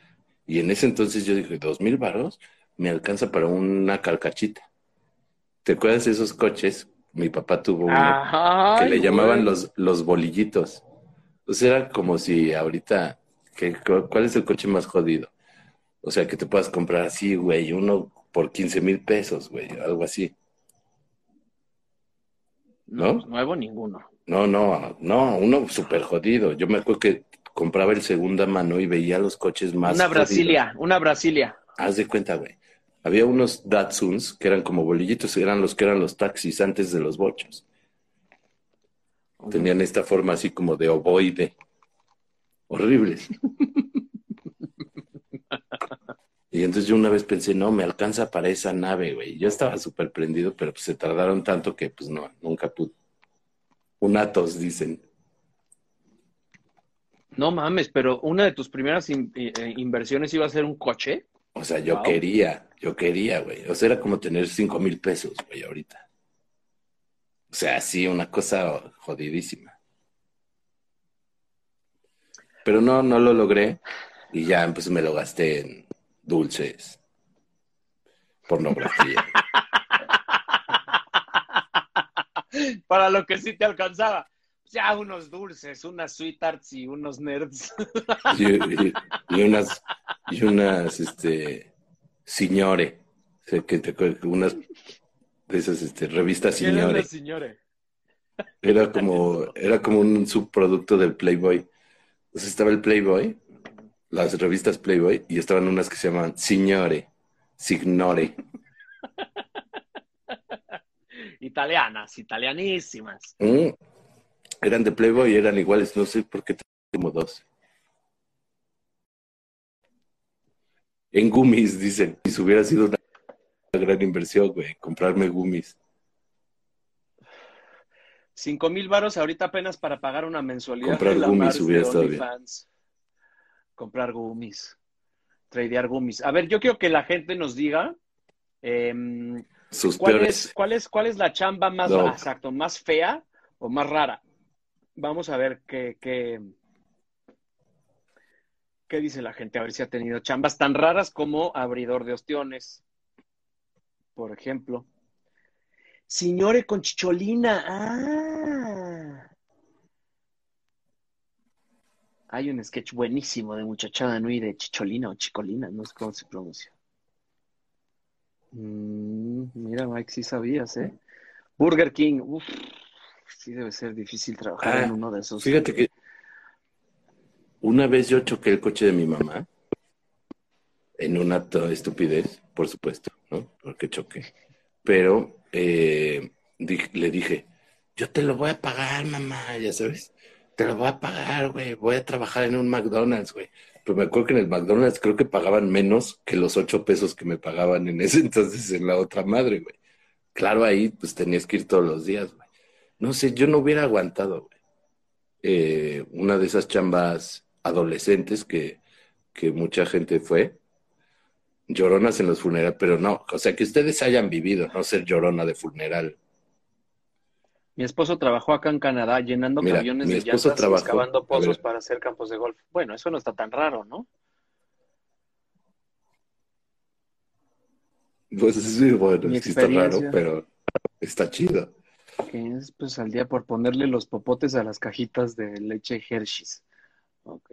Y en ese entonces yo dije, ¿dos mil varos? Me alcanza para una carcachita. ¿Te acuerdas de esos coches? Mi papá tuvo uno Ajá. que le llamaban los, los bolillitos. O sea, era como si ahorita, que, ¿cuál es el coche más jodido? O sea, que te puedas comprar así, güey, uno por 15 mil pesos, güey, algo así. No, ¿no? pues, nuevo ninguno. No, no, no, uno súper jodido. Yo me acuerdo que compraba el segunda mano y veía los coches más Una jodidos. Brasilia, una Brasilia. Haz de cuenta, güey. Había unos Datsuns que eran como bolillitos, eran los que eran los taxis antes de los bochos. Tenían esta forma así como de ovoide. Horribles. Y entonces yo una vez pensé, no, me alcanza para esa nave, güey. Yo estaba súper prendido, pero pues se tardaron tanto que pues no, nunca pude. Un Atos, dicen. No mames, pero una de tus primeras in- eh, eh, inversiones iba a ser un coche. O sea, yo Wow. quería, yo quería, güey. O sea, era como tener cinco mil pesos, güey, ahorita. O sea, sí, una cosa jodidísima. Pero no, no lo logré. Y ya, pues me lo gasté en dulces, pornografía. Para lo que sí te alcanzaba. Ya unos dulces, unas sweethearts y unos nerds. y, y- y unas, y unas, este, signore. Que te unas de esas, este, revistas ¿Quién es signore. Era como, era como un subproducto del Playboy. Entonces estaba el Playboy, las revistas Playboy, y estaban unas que se llamaban Signore, Signore. Italianas, italianísimas. Mm. Eran de Playboy y eran iguales, no sé por qué tengo dos. En gummies, dicen. Si hubiera sido una gran inversión, güey, comprarme gummies. Cinco mil varos ahorita apenas para pagar una mensualidad Comprar de la gummies hubiera estado bien. Comprar gummies. Tradear gummies. A ver, yo quiero que la gente nos diga em, Sus ¿cuál, peores. es, cuál, es, cuál es la chamba más, No. exacto, más fea o más rara. Vamos a ver qué, qué, qué dice la gente, a ver si ha tenido chambas tan raras como abridor de ostiones, por ejemplo. Señore con chicholina. Ah. Hay un sketch buenísimo de muchachada Nui de chicholina o chicolina, no sé cómo se pronuncia. Mm, mira, Mike, sí sabías, ¿eh? Burger King, uff, sí debe ser difícil trabajar Ah, en uno de esos. Fíjate que una vez yo choqué el coche de mi mamá en una acto de estupidez, por supuesto, ¿no? Porque choqué. Pero eh, di- le dije, yo te lo voy a pagar, mamá, ya sabes. Te lo voy a pagar, güey. Voy a trabajar en un McDonald's, güey. Pero me acuerdo que en el McDonald's creo que pagaban menos que los ocho pesos que me pagaban en ese entonces en la otra madre, güey. Claro, ahí pues tenías que ir todos los días, güey. No sé, yo no hubiera aguantado, güey. Eh, una de esas chambas adolescentes que, que mucha gente fue, lloronas en los funerales, pero no, o sea, que ustedes hayan vivido, no ser llorona de funeral. Mi esposo trabajó acá en Canadá llenando Mira, camiones mi de llantas y excavando pozos para hacer campos de golf. Bueno, eso no está tan raro, ¿no? Pues sí, bueno, sí está raro, pero está chido. Que es pues al día por ponerle los popotes a las cajitas de leche Hershey's. Ok.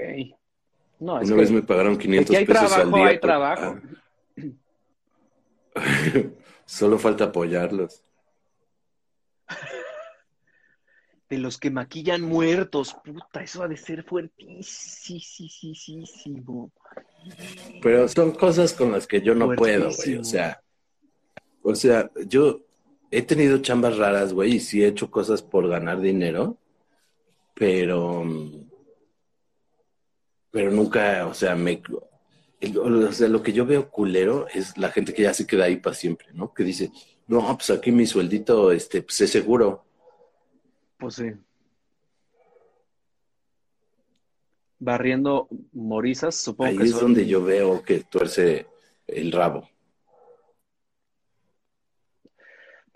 No, es Una que vez me pagaron de 500 que hay pesos al trabajo, día. hay trabajo. Ah. Solo falta apoyarlos. De los que maquillan muertos. Puta, eso ha de ser fuertísimo. Pero son cosas con las que yo no puedo, güey. O sea, o sea, yo he tenido chambas raras, güey, y sí he hecho cosas por ganar dinero, pero, pero nunca, o sea, me, el- o sea, lo que yo veo culero es la gente que ya se queda ahí para siempre, ¿no? Que dice, no, pues aquí mi sueldito, este, pues es seguro. Pues sí. Barriendo morizas, supongo Ahí que es son- donde yo veo que tuerce el rabo.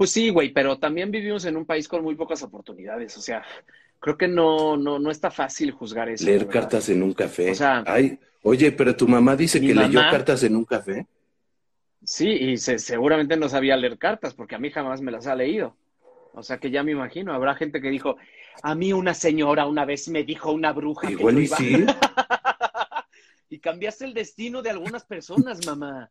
Pues sí, güey, pero también vivimos en un país con muy pocas oportunidades. O sea, creo que no, no, no está fácil juzgar eso. Leer verdad. cartas en un café. O sea- Ay, oye, pero tu mamá dice que leyó cartas en un café. Sí, y se- seguramente no sabía leer cartas, porque a mí jamás me las ha leído. O sea que ya me imagino, habrá gente que dijo, a mí una señora una vez me dijo una bruja que Igual yo y iba-". sí. y cambiaste el destino de algunas personas, mamá.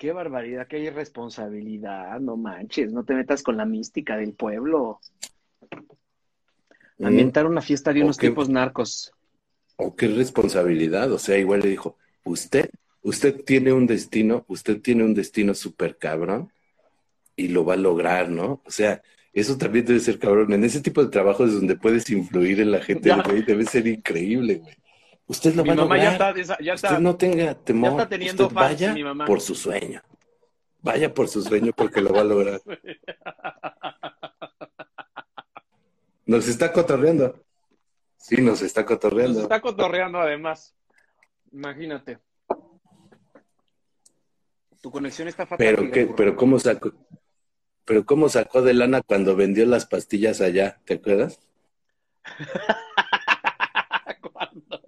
Qué barbaridad, qué irresponsabilidad, no manches, no te metas con la mística del pueblo. Ambientar una fiesta de unos Mm. Ok. tipos narcos. O qué responsabilidad. O sea, igual le dijo, usted, usted tiene un destino, usted tiene un destino súper cabrón y lo va a lograr, ¿no? O sea, Eso también debe ser cabrón. En ese tipo de trabajos es donde puedes influir en la gente, güey, debe ser increíble, güey. Usted lo Mi va a mamá ya lograr. está, ya está. Usted no tenga temor. está teniendo Usted fans, vaya mi mamá. por su sueño. Vaya por su sueño porque lo va a lograr. Nos está cotorreando. Sí, nos está Nos cotorreando. está cotorreando además. Imagínate. Tu conexión está fatal. Pero qué, pero cómo sacó, pero cómo sacó de lana cuando vendió las pastillas allá, ¿te acuerdas? ¿Cuándo?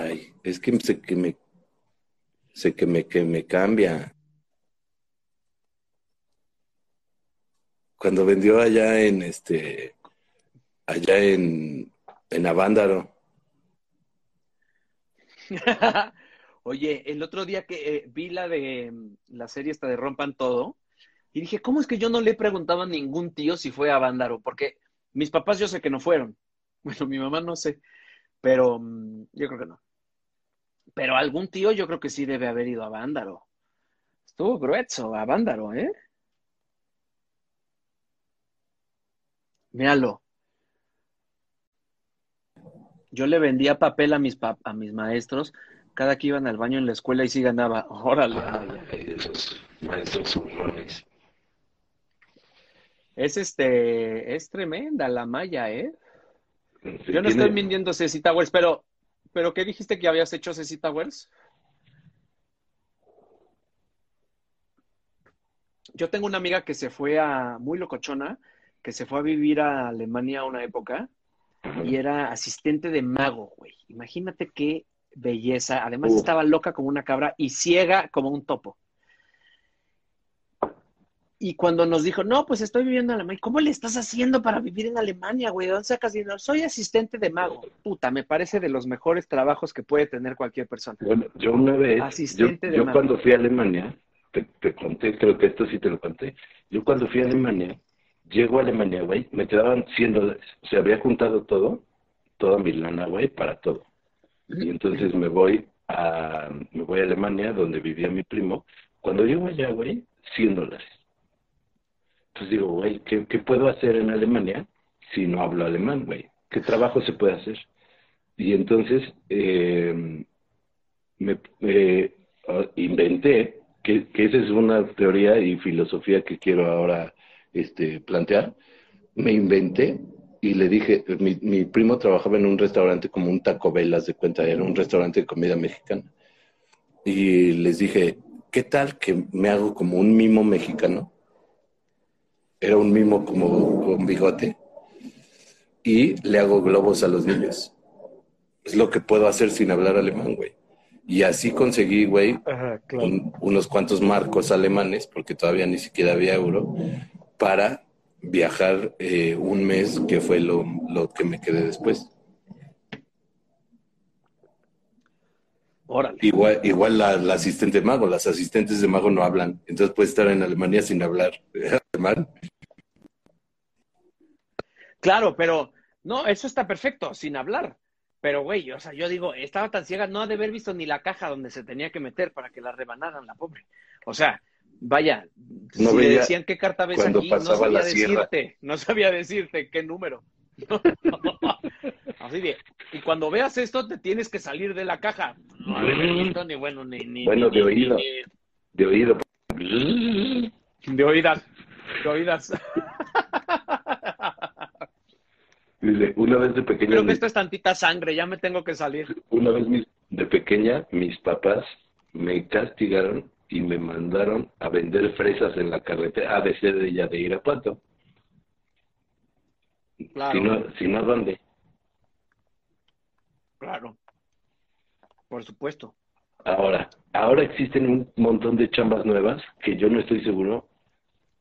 Ay, es que sé que me, sé que me, que me cambia. Cuando vendió allá en este, allá en, en Avándaro. Oye, el otro día que eh, vi la de la serie esta de Rompan Todo, y dije, ¿cómo es que yo no le preguntaba a ningún tío si fue a? Porque mis papás yo sé que no fueron. Bueno, mi mamá no sé, pero mm, yo creo que no. Pero algún tío yo creo que sí debe haber ido a Vándaro. Estuvo grueso a Vándaro, ¿eh? Míralo. Yo le vendía papel a mis, pap- a mis maestros cada que iban al baño en la escuela y sí ganaba. Órale. esos maestros zurrones. Es este, es tremenda la malla, ¿eh? Sí, Yo no tiene- estoy mintiendo Ceci Towers, pero, pero ¿qué dijiste que habías hecho Ceci Towers? Yo tengo una amiga que se fue a, muy locochona, que se fue a vivir a Alemania una época y era asistente de mago, güey. Imagínate qué belleza. Además Uh. estaba loca como una cabra y ciega como un topo. Y cuando nos dijo, no, pues estoy viviendo en Alemania, ¿cómo le estás haciendo para vivir en Alemania, güey? ¿De dónde sacas dinero? Soy asistente de mago. Puta, me parece de los mejores trabajos que puede tener cualquier persona. Bueno, yo una vez, yo, Asistente de yo mago. cuando fui a Alemania, te, te conté, creo que esto sí te lo conté, yo cuando fui a Alemania, llego a Alemania, güey, me quedaban 100 dólares, se había juntado todo, toda mi lana, güey, para todo. Y entonces me voy a, me voy a Alemania, donde vivía mi primo, cuando llego allá, güey, 100 dólares. Entonces digo, güey, ¿qué, ¿qué puedo hacer en Alemania si no hablo alemán, güey? ¿Qué trabajo se puede hacer? Y entonces eh, me ah, inventé, que, esa es una teoría y filosofía que quiero ahora este, plantear, me inventé y le dije, mi, mi primo trabajaba en un restaurante como un Taco haz de cuenta, era un restaurante de comida mexicana. Y les dije, ¿qué tal que me hago como un mimo mexicano? Era un mimo como con bigote. Y le hago globos a los niños. Es lo que puedo hacer sin hablar alemán, güey. Y así conseguí, güey, un- unos cuantos marcos alemanes, porque todavía ni siquiera había euro, para viajar eh, un mes, que fue lo, lo que me quedé después. Órale. Igual, igual la, la asistente de mago, las asistentes de mago no hablan, entonces puedes estar en Alemania sin hablar alemán. Claro, pero no, eso está perfecto, sin hablar. Pero, güey, o sea, yo digo, estaba tan ciega, no ha de haber visto ni la caja donde se tenía que meter para que la rebanaran la pobre. O sea, vaya, No si le decían qué carta ves aquí, no sabía decirte, no sabía decirte qué número. Así de, y cuando veas esto te tienes que salir de la caja. No de visto ni bueno, ni, ni, Bueno, de ni- oído. ni- De oído. de oídas, de oídas. Dice, Una vez de pequeña, Creo que esto es tantita sangre, ya me tengo que salir. una vez mis- de pequeña, mis papás me castigaron y me mandaron a vender fresas en la carretera ABC de ella de Irapuato. Claro. Si no, si no, ¿dónde? Claro. Por supuesto. Ahora, ahora existen un montón de chambas nuevas que yo no estoy seguro,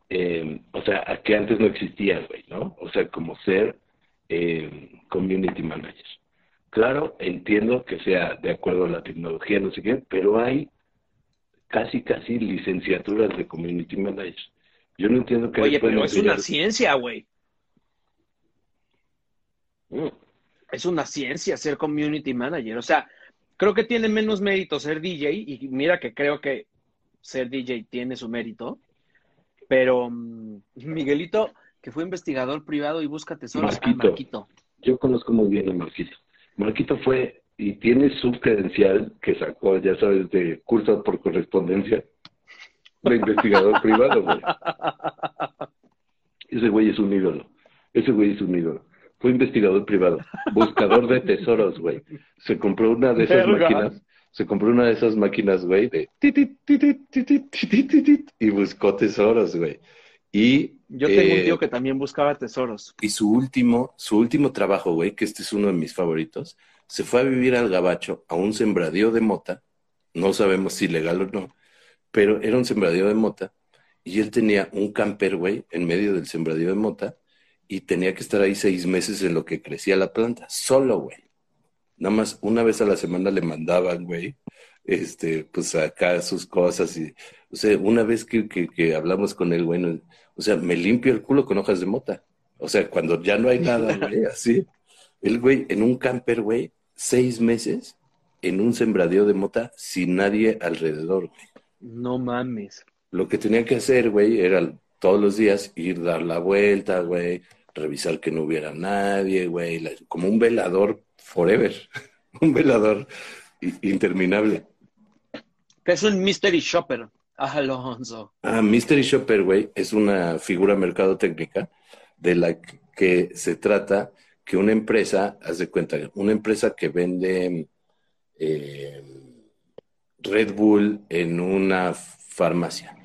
eh, o sea, a que antes no existían, güey, ¿no? O sea, como ser eh, community manager. Claro, entiendo que sea de acuerdo a la tecnología, no sé qué, pero hay casi, casi licenciaturas de community manager. Yo no entiendo qué Oye, pero es una ciencia, güey. Es una ciencia ser community manager. O sea, creo que tiene menos mérito ser DJ y mira que creo que ser DJ tiene su mérito. Pero, mm, Miguelito, que fue investigador privado y busca tesoros. Ah, Marquito. Marquito. Yo conozco muy bien a Marquito. Marquito fue y tiene su credencial que sacó, ya sabes, de curso por correspondencia de investigador privado, güey. Ese güey es un ídolo. Ese güey es un ídolo. Fue investigador privado, buscador de tesoros, güey. Se compró una de esas Verga. máquinas, se compró una de esas máquinas, güey, de titit, titit, titit, titit, titit, y buscó tesoros, güey. Y Yo tengo un eh, tío que también buscaba tesoros. y su último, su último trabajo, güey, que este es uno de mis favoritos, se fue a vivir al Gabacho, a un sembradío de mota, no sabemos si legal o no, pero era un sembradío de mota, y él tenía un camper, güey, en medio del sembradío de mota, y tenía que estar ahí seis meses en lo que crecía la planta, solo, güey. Nada más una vez a la semana le mandaban, güey, este, pues acá sus cosas, y, o sea, una vez que, que, que hablamos con él, bueno, o sea, me limpio el culo con hojas de mota. O sea, cuando ya no hay nada, güey, así. El güey en un camper, güey, seis meses en un sembradío de mota sin nadie alrededor, güey. No mames. Lo que tenía que hacer, güey, era todos los días ir, dar la vuelta, güey, revisar que no hubiera nadie, güey, la- como un velador forever, un velador interminable. Que es un mystery shopper. Alonso. Ah, Mystery Shopper, güey, es una figura mercadotécnica de la que se trata que una empresa, haz de cuenta, una empresa que vende eh, Red Bull en una farmacia,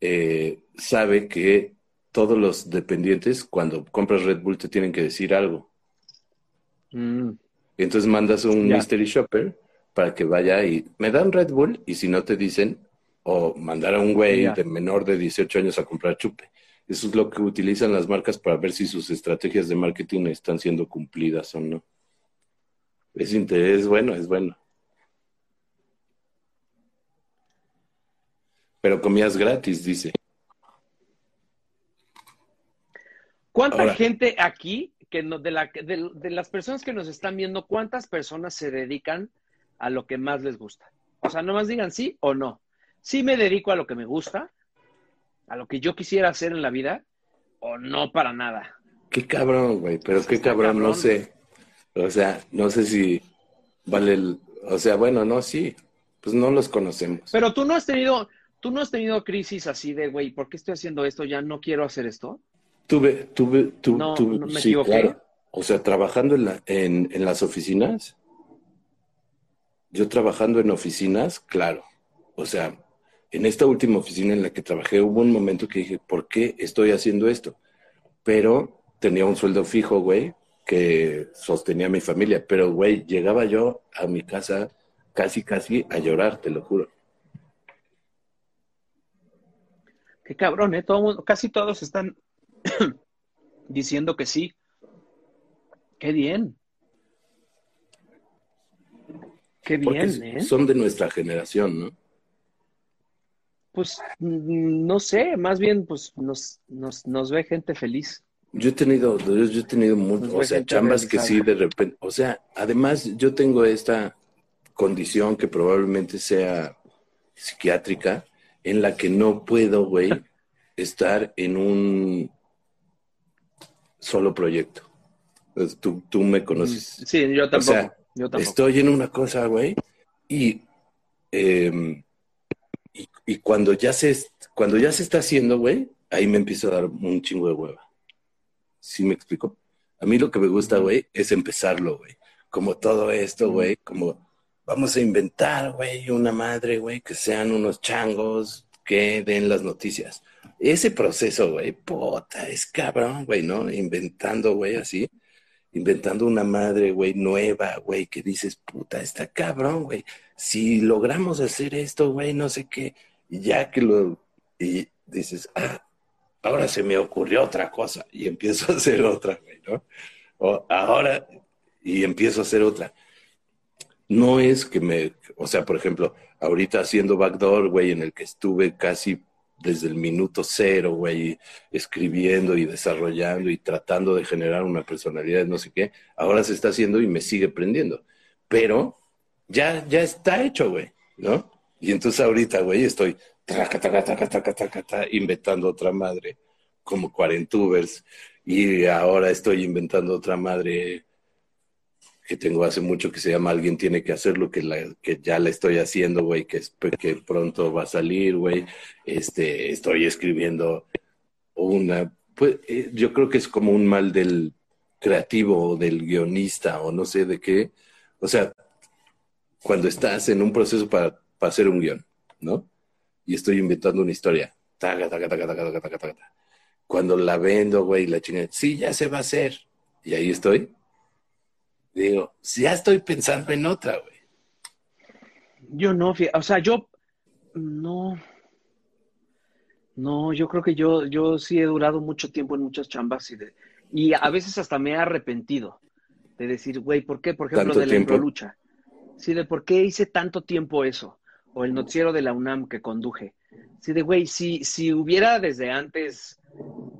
eh, sabe que todos los dependientes, cuando compras Red Bull, te tienen que decir algo. Mm. Entonces mandas un mystery shopper para que vaya y me dan Red Bull y si no te dicen, o mandar a un güey de menor de 18 años a comprar chupe. Eso es lo que utilizan las marcas para ver si sus estrategias de marketing están siendo cumplidas o no. Es interés, bueno, es bueno. Pero comías gratis, dice. ¿Cuánta Ahora. gente aquí, que no- de, la, de, de las personas que nos están viendo, cuántas personas se dedican a lo que más les gusta? O sea, nomás digan sí o no. Sí me dedico a lo que me gusta, a lo que yo quisiera hacer en la vida, o no para nada. Qué cabrón, güey, pero qué Está cabrón, no cabrón. sé. O sea, no sé si vale el... O sea, bueno, no, sí, pues no los conocemos. Pero tú no has tenido, tú no has tenido crisis así de, güey, ¿por qué estoy haciendo esto? Ya no quiero hacer esto. Tuve, tuve, No, tuve, no me sí, equivoqué. claro. O sea, trabajando en, la- en, en las oficinas, yo trabajando en oficinas, claro. O sea, en esta última oficina en la que trabajé hubo un momento que dije, ¿por qué estoy haciendo esto? Pero tenía un sueldo fijo, güey, que sostenía a mi familia. Pero, güey, llegaba yo a mi casa casi, casi a llorar, te lo juro. Qué cabrón, ¿eh? Todo mundo- casi todos están diciendo que sí. Qué bien. Qué Porque bien, ¿eh? son de nuestra generación, ¿no? Pues mm, no sé, más bien pues nos, nos, nos ve gente feliz. Yo he tenido, yo, he tenido mucho, o sea, chambas que sí de repente, o sea, además yo tengo esta condición que probablemente sea psiquiátrica, en la que no puedo, güey, estar en un solo proyecto. Tú, tú me conoces. Sí, yo tampoco. sea, yo tampoco. Estoy en una cosa, güey, y, eh, y, y cuando ya se cuando ya se está haciendo, güey, ahí me empiezo a dar un chingo de hueva. ¿Sí me explico? A mí lo que me gusta, güey, es empezarlo, güey. Como todo esto, güey, como vamos a inventar, güey, una madre, güey, que sean unos changos que den las noticias. Ese proceso, güey, puta, es cabrón, güey, ¿no? Inventando, güey, así inventando una madre, güey, nueva, güey, que dices, puta, está cabrón, güey. Si logramos hacer esto, güey, no sé qué, ya que lo, y dices, ah, ahora se me ocurrió otra cosa, y empiezo a hacer otra, güey, ¿no? O ahora, y empiezo a hacer otra. No es que me, o sea, por ejemplo, ahorita haciendo Backdoor, güey, en el que estuve casi desde el minuto cero, güey, escribiendo y desarrollando y tratando de generar una personalidad, no sé qué, ahora se está haciendo y me sigue prendiendo. Pero ya, ya está hecho, güey, ¿no? Y entonces ahorita, güey, estoy traca, traca, traca, traca, traca, traca, inventando otra madre como cuarentubers y ahora estoy inventando otra madre que tengo hace mucho que se llama Alguien tiene que hacerlo, que, la, que ya la estoy haciendo, güey, que, que pronto va a salir, güey. Este, estoy escribiendo una, pues eh, yo creo que es como un mal del creativo o del guionista o no sé de qué. O sea, cuando estás en un proceso para, para hacer un guion, ¿no? Y estoy inventando una historia. Cuando la vendo, güey, la chingada, sí, ya se va a hacer. Y ahí estoy Digo, ya estoy pensando en otra, güey. Yo no, o sea, yo no. No, yo creo que yo, yo sí he durado mucho tiempo en muchas chambas y, de, y a veces hasta me he arrepentido de decir, güey, ¿por qué? Por ejemplo, de la lucha. Sí, de por qué hice tanto tiempo eso. O el noticiero de la UNAM que conduje. Sí, de güey, si, si hubiera desde antes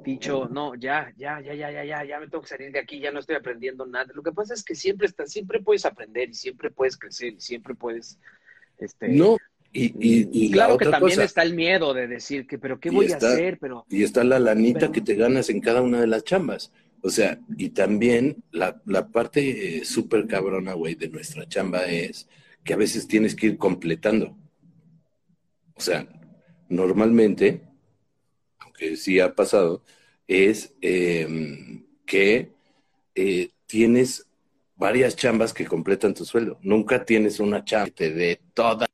dicho, no, ya, ya, ya, ya, ya, ya, ya me tengo que salir de aquí, ya no estoy aprendiendo nada. Lo que pasa es que siempre está, siempre puedes aprender y siempre puedes crecer y siempre puedes, este. No. Y, y, claro que también está el miedo de decir que, pero ¿qué voy a hacer? Pero, y está la lanita que te ganas en cada una de las chambas. O sea, y también la, la parte eh, súper cabrona, güey, de nuestra chamba es que a veces tienes que ir completando. O sea, normalmente que sí ha pasado, es em, que eh, tienes varias chambas que completan tu sueldo. Nunca tienes una chamba que te dé toda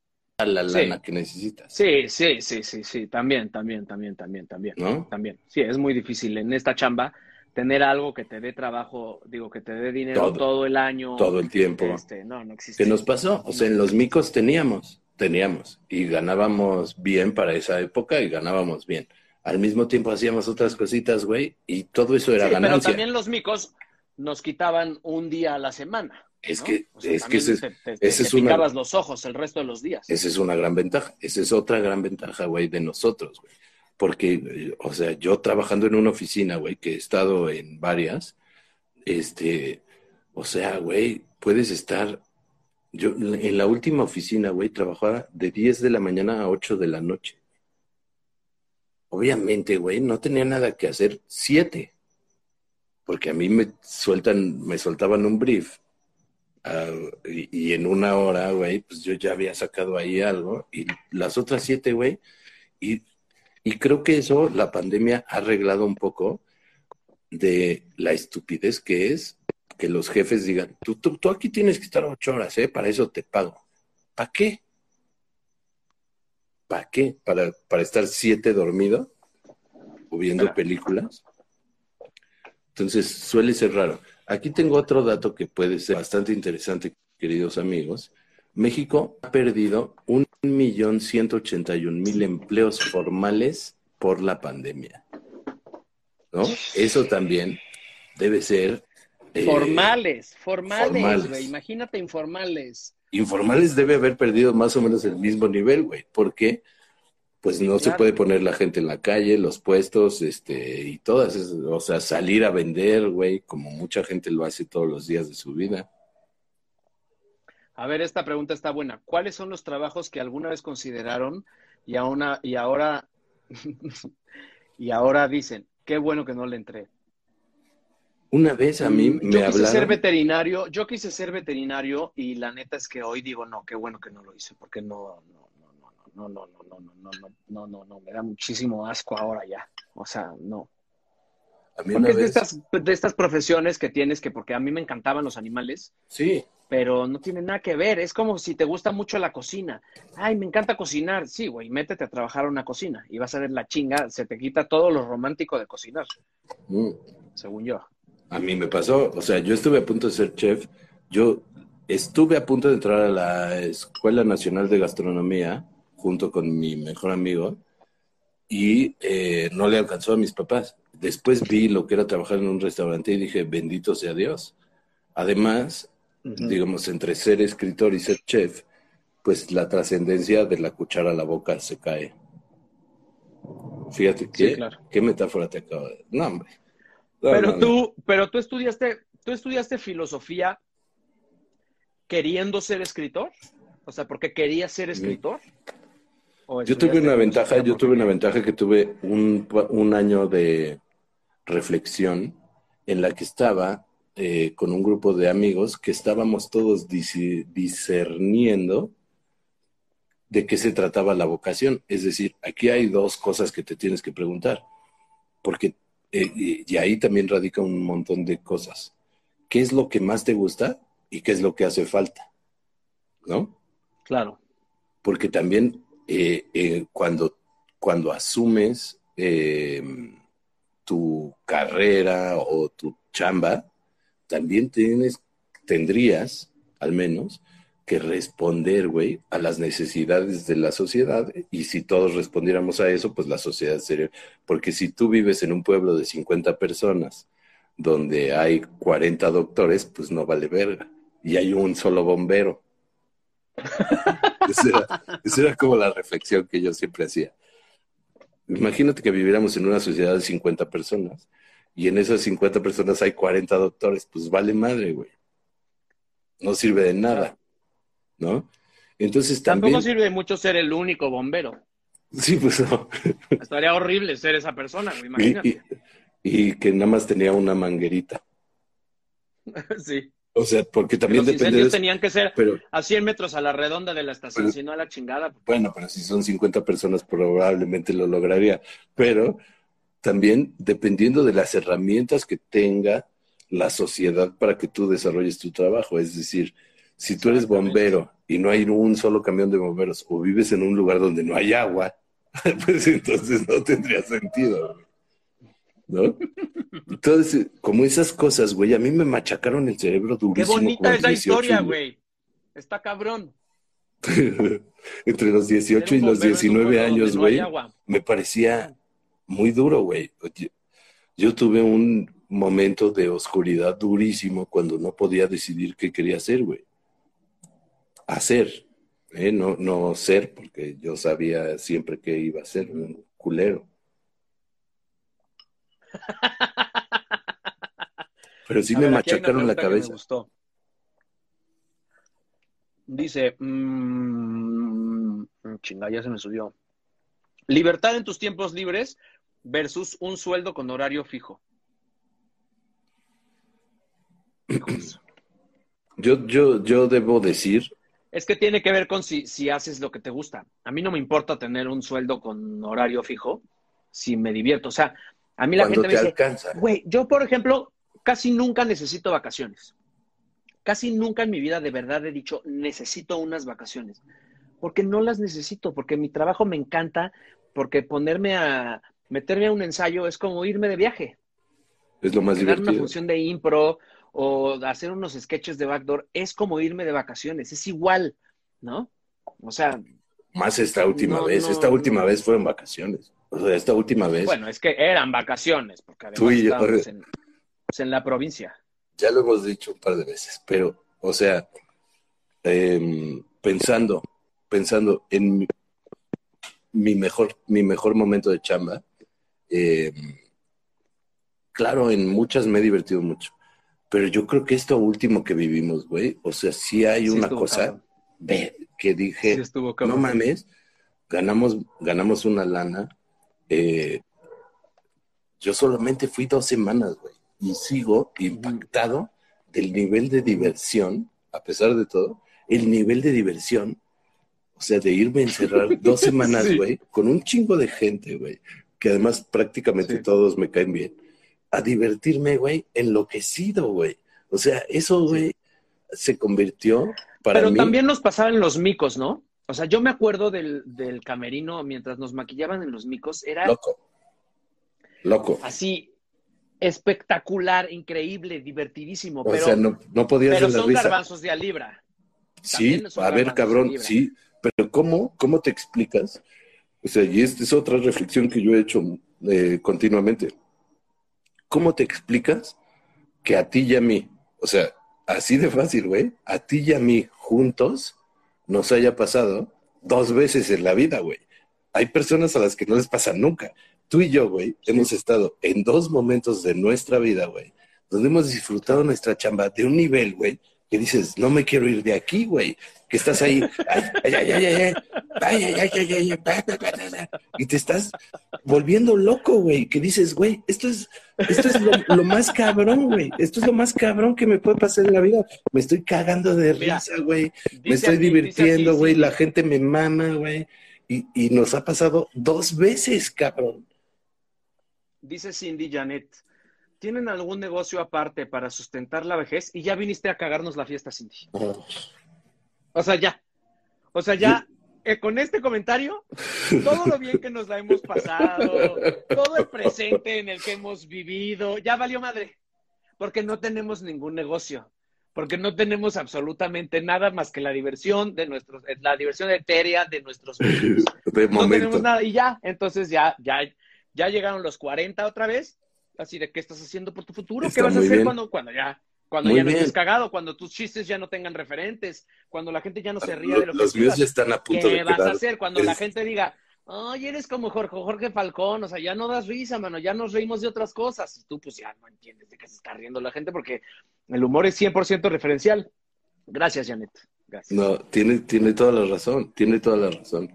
la lana que necesitas. Sí, sí, sí, sí, sí, también, también, también, también, también. ¿No? También. Sí, es muy difícil en esta chamba tener algo que te dé trabajo, digo, que te dé dinero todo, el año. Todo el tiempo. Este, no, no existe. ¿Qué nos pasó? O sea, en los micos teníamos, teníamos, y ganábamos bien para esa época y ganábamos bien al mismo tiempo hacíamos otras cositas, güey, y todo eso era sí, ganancia. Pero también los micos nos quitaban un día a la semana. Es que, es que ese, es picabas los ojos el resto de los días. Esa es una gran ventaja. Esa es otra gran ventaja, güey, de nosotros, güey. Porque, o sea, yo trabajando en una oficina, güey, que he estado en varias, este, o sea, güey, puedes estar. Yo en la última oficina, güey, trabajaba de 10 de la mañana a 8 de la noche. Obviamente, güey, no tenía nada que hacer siete. Porque a mí me sueltan, me soltaban un brief. Ah, y, en una hora, güey, pues yo ya había sacado ahí algo. Y las otras siete, güey. Y, y creo que eso la pandemia ha arreglado un poco de la estupidez que es que los jefes digan, tú, tú, tú aquí tienes que estar ocho horas, ¿eh? Para eso te pago. ¿Para qué? ¿Para qué? ¿Para, para estar siete dormido o viendo películas? Entonces suele ser raro. Aquí tengo otro dato que puede ser bastante interesante, queridos amigos. México ha perdido un millón ciento ochenta y un mil empleos formales por la pandemia. ¿No? Eso también debe ser. Eh, formales, formales, Imagínate informales informales debe haber perdido más o menos el mismo nivel, güey, porque pues no se puede poner la gente en la calle, los puestos, este, y todas, esas, o sea, salir a vender, güey, como mucha gente lo hace todos los días de su vida. A ver, esta pregunta está buena. ¿Cuáles son los trabajos que alguna vez consideraron y, y ahora y ahora dicen, qué bueno que no le entré? Una vez a mí me yo quise ser veterinario, yo quise ser veterinario y la neta es que hoy digo, no, qué bueno que no lo hice, porque no, no, no, no, no, no, no, no, no, no, no, no, no, me da muchísimo asco ahora ya. O sea, no. A mí porque es de estas, de estas profesiones que tienes que, porque a mí me encantaban los animales. Sí. Pero no tiene nada que ver. Es como si te gusta mucho la cocina. Ay, me encanta cocinar. Sí, güey, métete a trabajar a una cocina y vas a ver la chinga. Se te quita todo lo romántico de cocinar. Según yo. A mí me pasó, o sea, yo estuve a punto de ser chef, yo estuve a punto de entrar a la Escuela Nacional de Gastronomía junto con mi mejor amigo y eh, no le alcanzó a mis papás. Después vi lo que era trabajar en un restaurante y dije, bendito sea Dios. Además, digamos, entre ser escritor y ser chef, pues la trascendencia de la cuchara a la boca se cae. Fíjate qué, qué metáfora te acabo de... No, hombre pero tú, pero tú estudiaste, tú estudiaste filosofía queriendo ser escritor, o sea, porque querías ser escritor. Yo tuve una ventaja, yo tuve una ventaja que tuve un, un año de reflexión en la que estaba eh, con un grupo de amigos que estábamos todos dis- discerniendo de qué se trataba la vocación. Es decir, aquí hay dos cosas que te tienes que preguntar, porque eh, y, ahí también radica un montón de cosas. ¿Qué es lo que más te gusta y qué es lo que hace falta? ¿No? Claro. Porque también eh, eh, cuando, cuando asumes eh, tu carrera o tu chamba, también tienes, tendrías, al menos, que responder, güey, a las necesidades de la sociedad. Y si todos respondiéramos a eso, pues la sociedad sería... Porque si tú vives en un pueblo de 50 personas, donde hay 40 doctores, pues no vale verga. Y hay un solo bombero. esa, era, como la reflexión que yo siempre hacía. Imagínate que viviéramos en una sociedad de 50 personas y en esas 50 personas hay 40 doctores, pues vale madre, güey. No sirve de nada, ¿no? Entonces también... Tampoco sirve de mucho ser el único bombero. Sí, pues no. Estaría horrible ser esa persona, Y, imagínate. y- y que nada más tenía una manguerita. sí. O sea, porque también Los depende de incendios eso. tenían que ser Pero, a 100 metros a la redonda de la estación, si no a la chingada. Bueno, pero si son 50 personas probablemente lo lograría. Pero también dependiendo de las herramientas que tenga la sociedad para que tú desarrolles tu trabajo. Es decir, si tú eres bombero y no hay un solo camión de bomberos o vives en un lugar donde no hay agua, pues entonces no tendría sentido. güey. ¿No? Entonces, como esas cosas, güey, a mí me machacaron el cerebro Qué durísimo. bonita con esa 18 historia, güey. Está cabrón. Entre los 18 Ser y los bombero en un 19 pueblo donde años, güey, me parecía muy duro, güey. Yo, yo tuve un momento de oscuridad durísimo cuando no podía decidir qué quería hacer, güey. Hacer, ¿eh? no, no ser, porque yo sabía siempre que iba a ser un culero. Pero sí A me ver, machacaron la me cabeza. gustó. Dice, mm, chinga, ya se me subió. Libertad en tus tiempos libres versus un sueldo con horario fijo. Yo, yo, yo debo decir Es que tiene que ver con si, si haces lo que te gusta. A mí no me importa tener un sueldo con horario fijo si me divierto. O sea, a mí la cuando gente te me dice. Güey, yo, por ejemplo, casi nunca necesito vacaciones. Casi nunca en mi vida de verdad he dicho, necesito unas vacaciones. Porque no las necesito, porque mi trabajo me encanta, porque ponerme a, meterme a un ensayo es como irme de viaje. Es lo más Dar una divertido. función de impro o hacer unos sketches de backdoor es como irme de vacaciones, es igual, ¿no? O sea, Más esta última No, vez. no, esta última no. vez fueron vacaciones. O sea, esta última vez, bueno, es que eran vacaciones, porque Tú además y yo, estábamos en, pues, en la provincia. ya lo hemos dicho un par de veces, pero, o sea, em, pensando, pensando en mi, mi mejor, mi mejor momento de chamba, em, claro, en muchas me he divertido mucho, pero yo creo que esto último que vivimos, güey, o sea, sí hay Sí una cosa ve, que dije, Sí no mames, ganamos, ganamos una lana. eh, yo solamente fui dos semanas, güey, y sigo impactado del nivel de diversión, a pesar de todo, el nivel de diversión, o sea, de irme a encerrar dos semanas, Sí. güey, con un chingo de gente, güey, que además prácticamente todos me caen bien, a divertirme, güey, enloquecido, güey. O sea, eso, güey, se convirtió para Pero mí. también nos pasaban los micos, ¿no? O sea, yo me acuerdo del, del camerino mientras nos maquillaban en los micos, era Loco. Loco. así espectacular, increíble, divertidísimo, O pero, sea, no, no podías pero son risa. garbanzos de a libra. Sí, a ver, cabrón, sí, pero ¿cómo, ¿cómo te explicas? O sea, y esta es otra reflexión que yo he hecho eh, continuamente. ¿Cómo te explicas que a ti y a mí, o sea, así de fácil, güey, a ti y a mí juntos nos haya pasado dos veces en la vida, güey? Hay personas a las que no les pasa nunca. Tú y yo, güey, hemos estado en dos momentos de nuestra vida, güey, donde hemos disfrutado nuestra chamba de un nivel, güey, que dices, no me quiero ir de aquí, güey, que estás ahí, ay, ay, ay, ay, ay, ay, ay, ay, ay, ay, ay, y te estás volviendo loco, güey, que dices, güey, esto es, esto es lo, lo más cabrón, güey, esto es lo más cabrón que me puede pasar en la vida, me estoy cagando de risa, güey, me estoy divirtiendo, güey, la gente me mama, güey, y, y nos ha pasado dos veces, cabrón. Dice Cindy Janet, ¿tienen algún negocio aparte para sustentar la vejez? Y ya viniste a cagarnos la fiesta, Cindy. O sea, ya. O sea, ya, eh, con este comentario, todo lo bien que nos la hemos pasado, todo el presente en el que hemos vivido, ya valió madre. Porque no tenemos ningún negocio. Porque no tenemos absolutamente nada más que la diversión de nuestros, eh, la diversión etérea de nuestros. De No momento. tenemos nada. Y ya, entonces ya, ya, ya llegaron los 40 otra vez. Así de, ¿qué estás haciendo por tu futuro? Está ¿Qué vas a hacer bien. cuando, cuando ya, cuando Muy ya no estés cagado, cuando tus chistes ya no tengan referentes, cuando la gente ya no se ría Lo- de lo que Los míos ya están a punto ¿Qué de vas a hacer cuando la gente diga, ay, eres como Jorge, Jorge Falcón, o sea, ya no das risa, mano, ya nos reímos de otras cosas? Y tú, pues ya no entiendes de qué se está riendo la gente porque el humor es 100% referencial. Gracias, Janet. Gracias. No, tiene, tiene toda la razón, tiene toda la razón.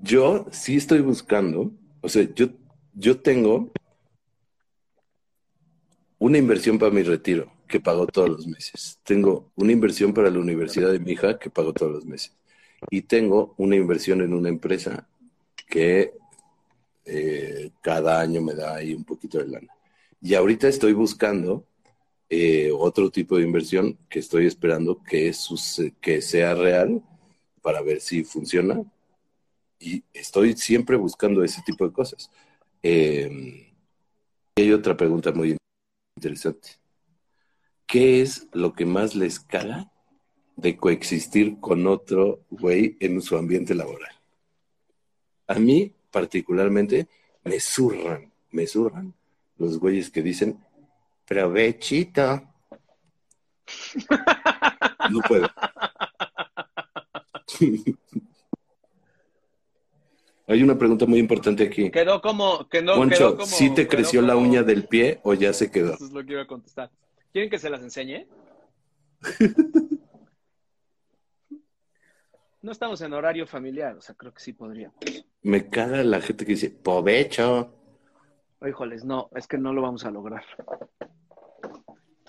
Yo sí estoy buscando, o sea, yo, yo tengo una inversión para mi retiro que pago todos los meses. Tengo una inversión para la universidad de mi hija que pago todos los meses. Y tengo una inversión en una empresa que eh, cada año me da ahí un poquito de lana. Y ahorita estoy buscando eh, otro tipo de inversión que estoy esperando que, suce- que sea real para ver si funciona. Y estoy siempre buscando ese tipo de cosas. Eh, hay otra pregunta muy interesante. ¿Qué es lo que más les caga de coexistir con otro güey en su ambiente laboral? A mí, particularmente, me zurran, me zurran los güeyes que dicen, provechito. No puedo. Hay una pregunta muy importante aquí. Quedó como, quedó, quedó Moncho, como. ¿sí te quedó creció la uña del pie o ya se quedó? Eso es lo que iba a contestar. ¿Quieren que se las enseñe? No estamos en horario familiar, o sea, creo que sí podría. Me caga la gente que dice, povecho. Híjoles, no, es que no lo vamos a lograr.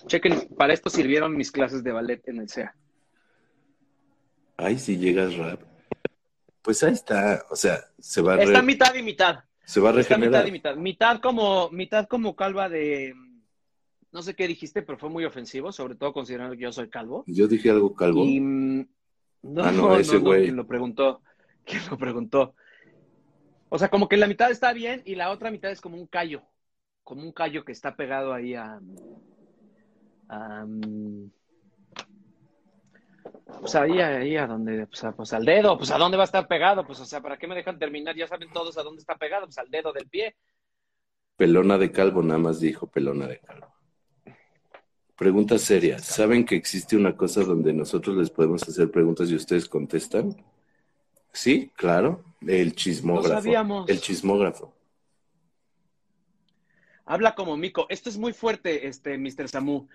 Chequen, para esto sirvieron mis clases de ballet en el SEA. Ay, si llegas rap. Pues ahí está, o sea, se va a, re- Está mitad y mitad. se va a Está mitad regenerar. y mitad. Mitad como, mitad como calva de. No sé qué dijiste, pero fue muy ofensivo, sobre todo considerando que yo soy calvo. Yo dije algo calvo. Y, mm, no, Ah, no, no, ese no, güey. quien lo preguntó, quien lo preguntó. O sea, como que la mitad está bien y la otra mitad es como un callo, como un callo que está pegado ahí a, a, mm, pues ahí, ahí a donde, pues, a- pues al dedo, pues a dónde va a estar pegado, pues o sea, ¿para qué me dejan terminar? Ya saben todos a dónde está pegado, pues al dedo del pie. Pelona de calvo, nada más dijo pelona de calvo. Pregunta seria. ¿Saben que existe una cosa donde nosotros les podemos hacer preguntas y ustedes contestan? Sí, claro. El chismógrafo. Lo sabíamos. El chismógrafo. Habla como mico. Esto es muy fuerte, este, Mr. Samu.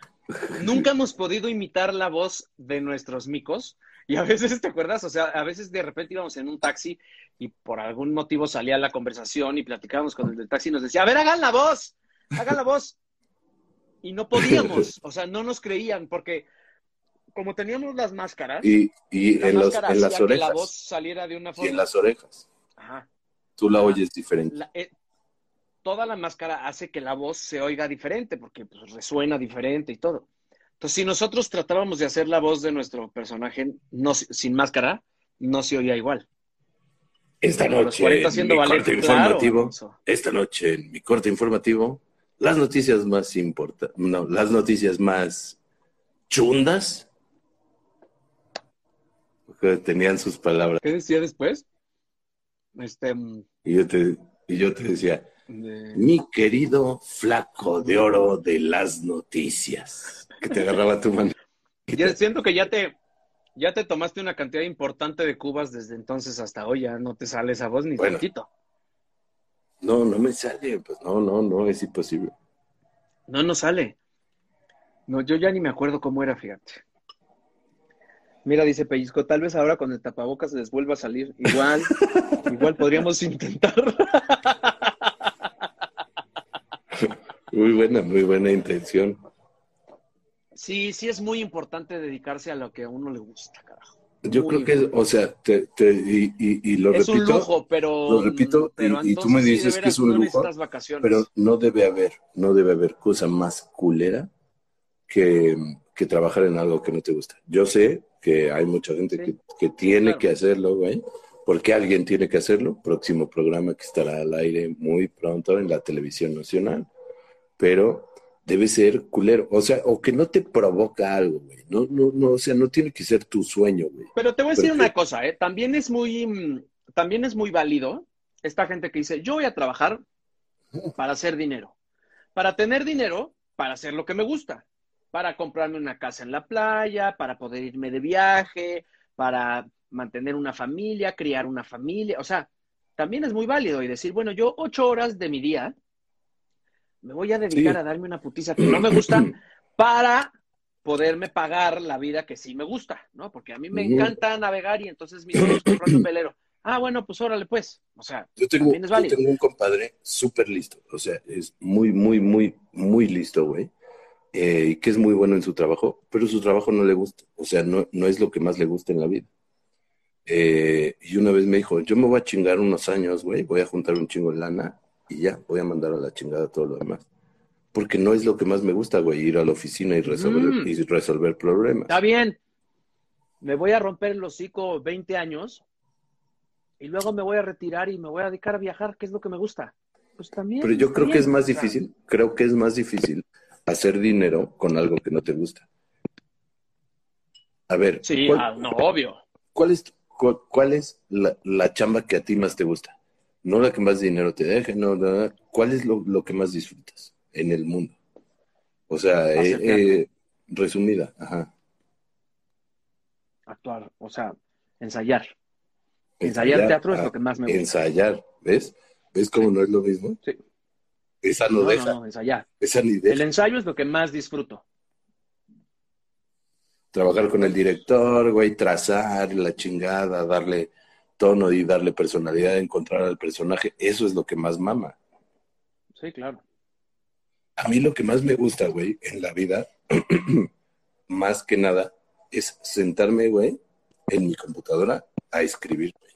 Nunca hemos podido imitar la voz de nuestros micos. Y a veces, ¿te acuerdas? O sea, a veces de repente íbamos en un taxi y por algún motivo salía la conversación y platicábamos con el del taxi y nos decía, a ver, hagan la voz, hagan la voz. Y no podíamos, o sea, no nos creían porque como teníamos las máscaras, Y, y la en, los, máscara en las que orejas. la voz saliera de una Y en las orejas. Ajá. Tú la oyes diferente. la- eh, toda la máscara hace que la voz se oiga diferente, porque pues, resuena diferente y todo. Entonces, si nosotros tratábamos de hacer la voz de nuestro personaje no, sin máscara, no se oía igual. Esta noche 40 en haciendo mi ballet, corte claro, informativo. Esta noche en mi corte informativo, las noticias más importantes, no, las noticias más chundas, tenían sus palabras. ¿Qué decía después? Este, mm, Y yo te, y yo te decía, de- mi querido flaco de oro de las noticias, que te agarraba tu mano. Ya siento que ya te, ya te tomaste una cantidad importante de cubas desde entonces hasta hoy, ya no te sale esa voz ni Bueno. tantito. No, no me sale, pues no, no, no, es imposible. No, no sale. No, yo ya ni me acuerdo cómo era, fíjate. Mira, dice Pellizco, tal vez ahora con el tapabocas les vuelva a salir. Igual, igual podríamos intentar. Muy buena, muy buena intención. Sí, sí es muy importante dedicarse a lo que a uno le gusta, carajo. Yo Muy creo que, o sea, te, te- y, y- y lo es repito, un lujo, pero. lo repito, pero y- y tú me sí, dices que es un no lujo, pero no debe haber, no debe haber cosa más culera que, que trabajar en algo que no te gusta. Yo sé que hay mucha gente Sí. que, que tiene Claro. que hacerlo, güey, porque alguien tiene que hacerlo. Próximo programa que estará al aire muy pronto en la televisión nacional, pero debe ser culero, o sea, o que no te provoca algo, güey. No, no, no, o sea, no tiene que ser tu sueño, güey. Pero te voy a decir Porque- una cosa, ¿eh? También es muy, mm, también es muy válido esta gente que dice, yo voy a trabajar para hacer dinero. Para tener dinero, para hacer lo que me gusta. Para comprarme una casa en la playa, para poder irme de viaje, para mantener una familia, criar una familia. O sea, también es muy válido y decir, bueno, yo ocho horas de mi día me voy a dedicar Sí. a darme una putiza que no me gusta para poderme pagar la vida que sí me gusta, ¿no? Porque a mí me encanta navegar y entonces mi sueño es comprarme un velero. Ah, bueno, pues órale, pues. O sea, Yo tengo, también es yo tengo un compadre súper listo, o sea, es muy, muy, muy, muy listo, güey, eh, y que es muy bueno en su trabajo, pero su trabajo no le gusta, o sea, no, no es lo que más le gusta en la vida. Eh, y una vez me dijo, yo me voy a chingar unos años, güey, voy a juntar un chingo de lana y ya, voy a mandar a la chingada todo lo demás. Porque no es lo que más me gusta, güey, ir a la oficina y resolver, Mm. y resolver problemas. Está bien. Me voy a romper el hocico 20 años y luego me voy a retirar y me voy a dedicar a viajar, que es lo que me gusta. Pues también. Pero yo creo que es más O sea, difícil, creo que es más difícil hacer dinero con algo que no te gusta. A ver, Sí, ¿cuál, ah, no, obvio. cuál es, cuál, cuál es la, la chamba que a ti más te gusta? No la que más dinero te deje, no, no, ¿cuál es lo, lo que más disfrutas en el mundo? O sea, eh, eh, resumida, ajá. Actuar, o sea, ensayar. Ensayar teatro es ah, lo que más me gusta. Ensayar, ¿ves? ¿Ves cómo no es lo mismo? Sí. Esa no, No, deja, no, no, ensayar. esa ni El deja. ensayo es lo que más disfruto. Trabajar con el director, güey, trazar la chingada, darle tono y darle personalidad, encontrar al personaje, eso es lo que más mama. Sí, claro. A mí lo que más me gusta, güey, en la vida, más que nada, es sentarme, güey, en mi computadora a escribir, güey.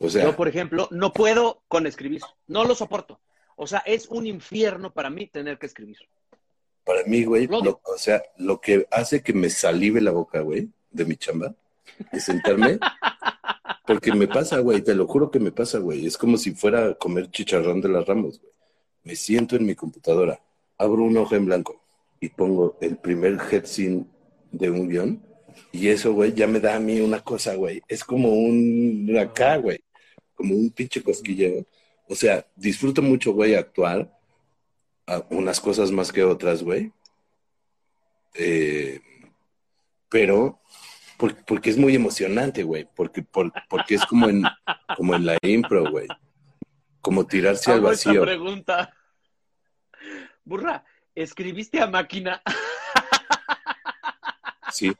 O sea, Yo, por ejemplo, no puedo con escribir. No lo soporto. O sea, es un infierno para mí tener que escribir. para mí, güey, Lo- o sea, lo que hace que me salive la boca, güey, de mi chamba, es sentarme, porque me pasa, güey, te lo juro que me pasa, güey. Es como si fuera a comer chicharrón de las ramos, güey. Me siento en mi computadora, abro una hoja en blanco y pongo el primer head scene de un guion, y eso, güey, ya me da a mí una cosa, güey. Es como un acá, güey, como un pinche cosquilleo. O sea, disfruto mucho, güey, actuar a unas cosas más que otras, güey. Eh, pero por- porque es muy emocionante, güey, porque, por- porque es como en, como en la impro, güey. Como tirarse al esta vacío. pregunta. Burra, ¿escribiste a máquina? Sí,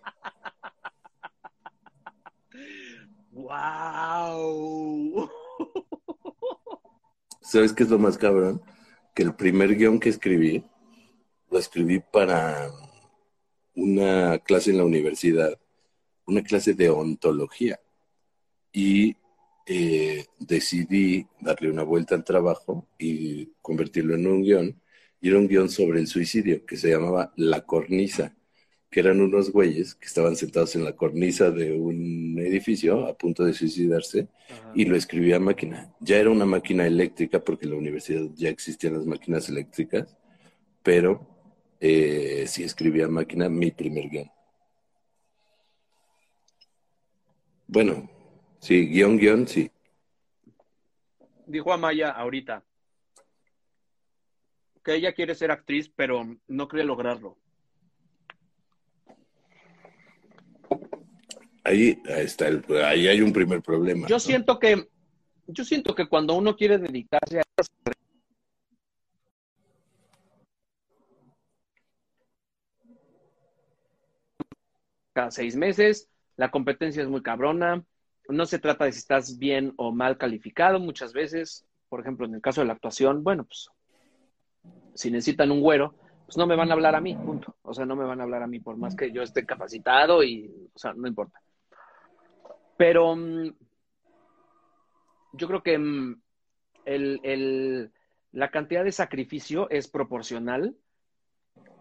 ¡Wow! ¿sabes qué es lo más cabrón? Que el primer guion que escribí, lo escribí para una clase en la universidad, una clase de ontología. Y eh, decidí darle una vuelta al trabajo y convertirlo en un guion. Y era un guion sobre el suicidio que se llamaba La Cornisa, que eran unos güeyes que estaban sentados en la cornisa de un edificio a punto de suicidarse y lo escribí a máquina. Ya era una máquina eléctrica porque en la universidad ya existían las máquinas eléctricas, pero eh, sí escribí a máquina mi primer guion. Bueno, sí, guion, guion, sí. Dijo Amaya ahorita que ella quiere ser actriz, pero no cree lograrlo. Ahí, ahí está el, ahí hay un primer problema. Yo ¿no? siento que, yo siento que cuando uno quiere dedicarse a cada seis meses, la competencia es muy cabrona, no se trata de si estás bien o mal calificado muchas veces, por ejemplo, en el caso de la actuación, bueno, pues si necesitan un güero, pues no me van a hablar a mí, punto. O sea, no me van a hablar a mí por más que yo esté capacitado y, o sea, no importa. Pero mm, yo creo que mm, el, la cantidad de sacrificio es proporcional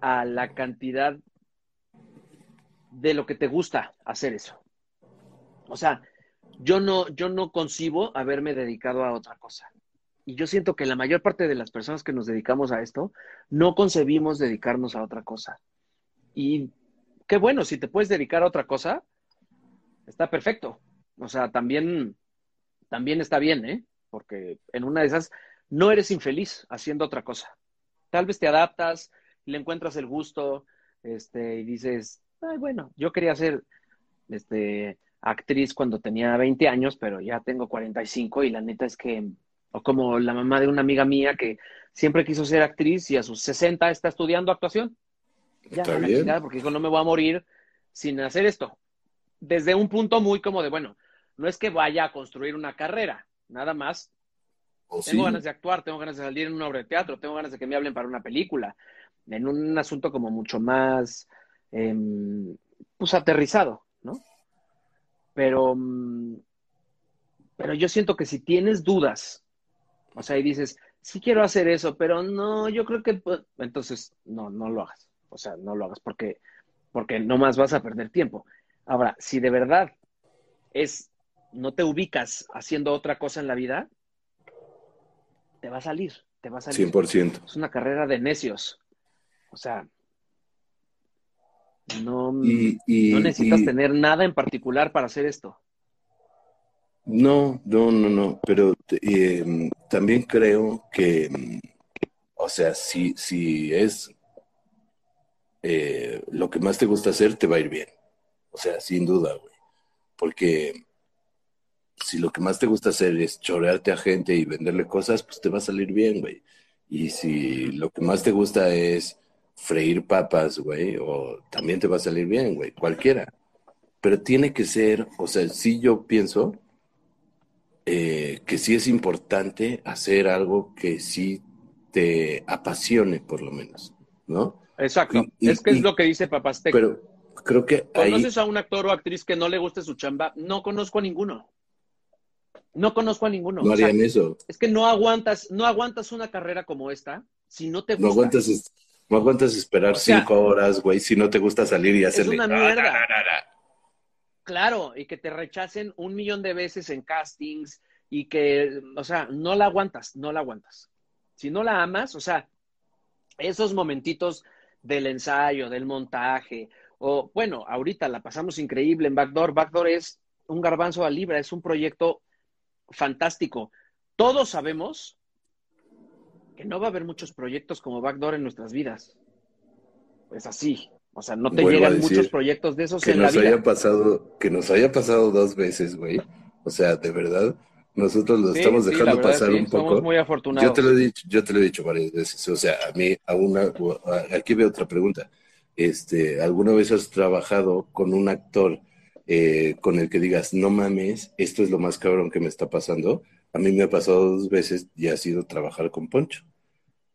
a la cantidad de lo que te gusta hacer eso. O sea, yo no, yo no concibo haberme dedicado a otra cosa. Y yo siento que la mayor parte de las personas que nos dedicamos a esto no concebimos dedicarnos a otra cosa. Y qué bueno, si te puedes dedicar a otra cosa, está perfecto. O sea, también, también está bien, ¿eh? Porque en una de esas no eres infeliz haciendo otra cosa. Tal vez te adaptas, le encuentras el gusto, este, y dices, ay, bueno, yo quería ser, este, actriz cuando tenía 20 años, pero ya tengo 45 y la neta es que, o como la mamá de una amiga mía que siempre quiso ser actriz y a sus 60 está estudiando actuación. Ya, Está bien. porque dijo, no me voy a morir sin hacer esto. Desde un punto muy como de, bueno, no es que vaya a construir una carrera, nada más. ¿O Tengo sí? ganas de actuar, tengo ganas de salir en una obra de teatro, tengo ganas de que me hablen para una película, en un asunto como mucho más, em, pues aterrizado, ¿no? Pero, mm, pero yo siento que si tienes dudas, o sea, y dices, sí quiero hacer eso, pero no, yo creo que, pues, entonces, no, no lo hagas. O sea, no lo hagas porque, porque nomás vas a perder tiempo. Ahora, si de verdad es, no te ubicas haciendo otra cosa en la vida, te va a salir, te va a salir. 100%. Es una carrera de necios. O sea, no, Y, y- no necesitas y- tener nada en particular para hacer esto. No, no, no, no, pero eh, también creo que, mm, o sea, si, si es eh, lo que más te gusta hacer, te va a ir bien. O sea, sin duda, güey. Porque si lo que más te gusta hacer es chorearte a gente y venderle cosas, pues te va a salir bien, güey. Y si lo que más te gusta es freír papas, güey, o también te va a salir bien, güey, cualquiera. Pero tiene que ser, o sea, sí yo pienso eh, que sí es importante hacer algo que sí te apasione, por lo menos, ¿no? Exacto. Y- y- es que es y- lo que dice Papastec. Pero creo que ahí, ¿Conoces a un actor o actriz que no le guste su chamba? No conozco a ninguno. No conozco a ninguno. no O sea, harían eso. es que no aguantas, no aguantas una carrera como esta si no te gusta. No aguantas, es- no aguantas esperar O sea, cinco horas, güey, si no te gusta salir y hacerle. una "Ah, mierda". na, na, na, na". Claro, y que te rechacen un millón de veces en castings y que, o sea, no la aguantas, no la aguantas. Si no la amas, o sea, esos momentitos del ensayo, del montaje, o bueno, ahorita la pasamos increíble en Backdoor. Backdoor es un garbanzo a libra, es un proyecto fantástico. Todos sabemos que no va a haber muchos proyectos como Backdoor en nuestras vidas. Es así. O sea, no te Vuelvo llegan muchos proyectos de esos Que en la nos vida. haya pasado, que nos haya pasado dos veces, güey. O sea, de verdad, nosotros lo Sí, estamos sí, dejando la verdad, pasar sí, un Somos poco. muy afortunados. Yo te lo he dicho, yo te lo he dicho varias veces. O sea, a mí, a una, aquí veo otra pregunta. Este, ¿alguna vez has trabajado con un actor eh, con el que digas, no mames, esto es lo más cabrón que me está pasando? A mí me ha pasado dos veces y ha sido trabajar con Poncho.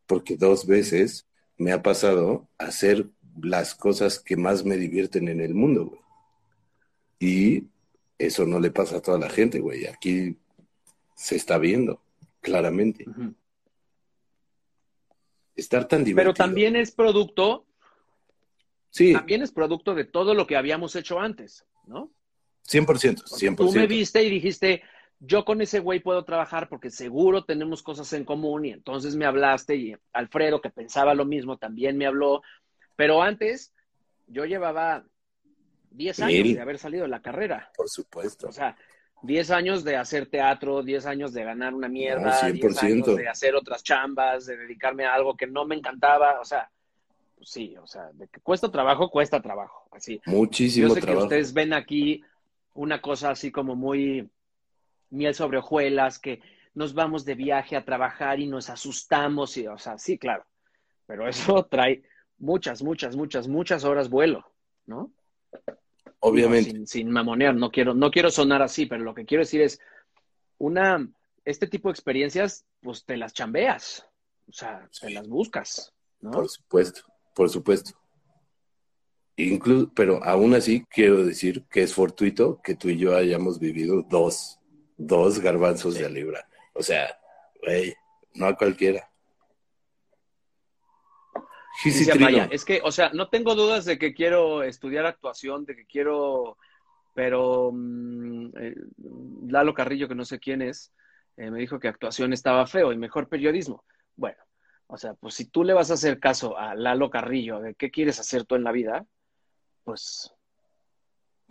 Porque dos veces me ha pasado hacer las cosas que más me divierten en el mundo, güey. Y eso no le pasa a toda la gente, güey. Aquí se está viendo, claramente. Estar tan Pero divertido. también es producto, Sí, también es producto de todo lo que habíamos hecho antes, ¿no? 100%, Porque 100%. Tú me viste y dijiste, yo con ese güey puedo trabajar porque seguro tenemos cosas en común y entonces me hablaste y Alfredo, que pensaba lo mismo, también me habló. Pero antes, yo llevaba 10 años Mil. de haber salido de la carrera. Por supuesto. O sea, 10 años de hacer teatro, 10 años de ganar una mierda, No, 10 100%. años de hacer otras chambas, de dedicarme a algo que no me encantaba. O sea, pues sí, o sea, de que cuesta trabajo, cuesta trabajo. Así. Muchísimo Yo sé trabajo. que ustedes ven aquí una cosa así como muy miel sobre hojuelas, que nos vamos de viaje a trabajar y nos asustamos, y, o sea, sí, claro, pero eso trae muchas, muchas, muchas, muchas horas vuelo, ¿no? Obviamente. sin, sin mamonear, no quiero, no quiero sonar así, pero lo que quiero decir es, una, este tipo de experiencias, pues te las chambeas, o sea, te las buscas, ¿no? Por supuesto, por supuesto. Inclu pero aún así quiero decir que es fortuito que tú y yo hayamos vivido dos, dos garbanzos de libra. O sea, güey, no a cualquiera. Dice. Amaya, es que, o sea, no tengo dudas de que quiero estudiar actuación, de que quiero, pero mm, eh, Lalo Carrillo, que no sé quién es, eh, me dijo que actuación estaba feo y mejor periodismo. Bueno, o sea, pues si tú le vas a hacer caso a Lalo Carrillo de qué quieres hacer tú en la vida, pues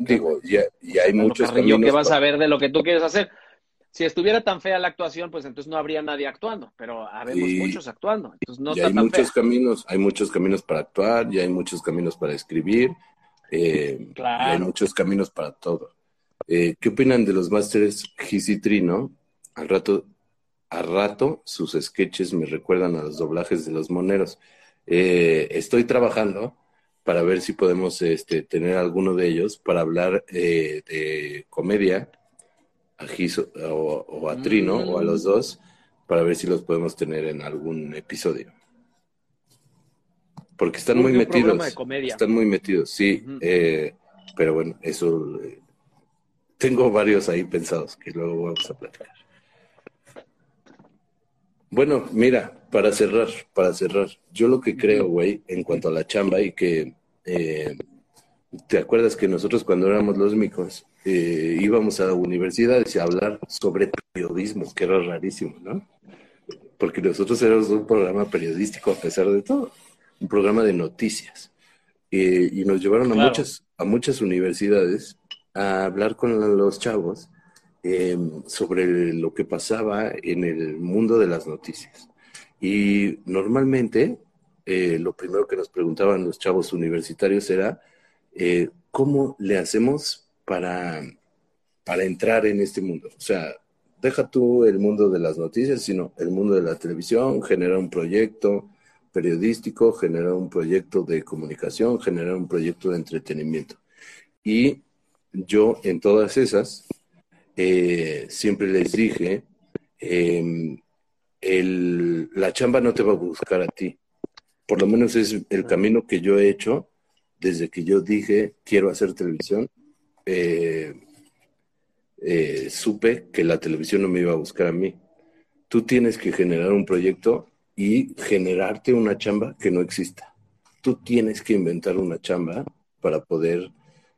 Digo, ya, y hay muchos Carrillo, ¿qué vas pa- a ver de lo que tú quieres hacer? Si estuviera tan fea la actuación, pues entonces no habría nadie actuando, pero habemos Y- muchos actuando, entonces no y está hay tan muchos fea. caminos, hay muchos caminos para actuar, y hay muchos caminos para escribir, eh, y hay Claro. muchos caminos para todo. Eh, ¿Qué opinan de los másteres Gisitrino? Al rato, a rato, sus sketches me recuerdan a los doblajes de los moneros. Eh, estoy trabajando para ver si podemos este, tener alguno de ellos para hablar eh, de comedia a Giso o, o a Trino o a los dos para ver si los podemos tener en algún episodio. Porque están muy metidos. programa de comedia. Están muy metidos, sí. Eh, pero bueno, eso eh, tengo varios ahí pensados que luego vamos a platicar. Bueno, mira, para cerrar, para cerrar, yo lo que creo, güey, en cuanto a la chamba y que eh, ¿te acuerdas que nosotros cuando éramos los micos eh, íbamos a universidades a hablar sobre periodismo, que era rarísimo, ¿no? Porque nosotros éramos un programa periodístico a pesar de todo, un programa de noticias. Eh, y nos llevaron a muchas, a muchas universidades a hablar con los chavos eh, sobre lo que pasaba en el mundo de las noticias. Y normalmente eh, lo primero que nos preguntaban los chavos universitarios era, eh, ¿cómo le hacemos para, para entrar en este mundo? O sea, deja tú el mundo de las noticias, sino el mundo de la televisión, generar un proyecto periodístico, generar un proyecto de comunicación, generar un proyecto de entretenimiento. Y yo en todas esas eh, siempre les dije, eh, el- la chamba no te va a buscar a ti. Por lo menos es el camino que yo he hecho desde que yo dije quiero hacer televisión. eh, eh, supe que la televisión no me iba a buscar a mí. Tú tienes que generar un proyecto y generarte una chamba que no exista. Tú tienes que inventar una chamba para poder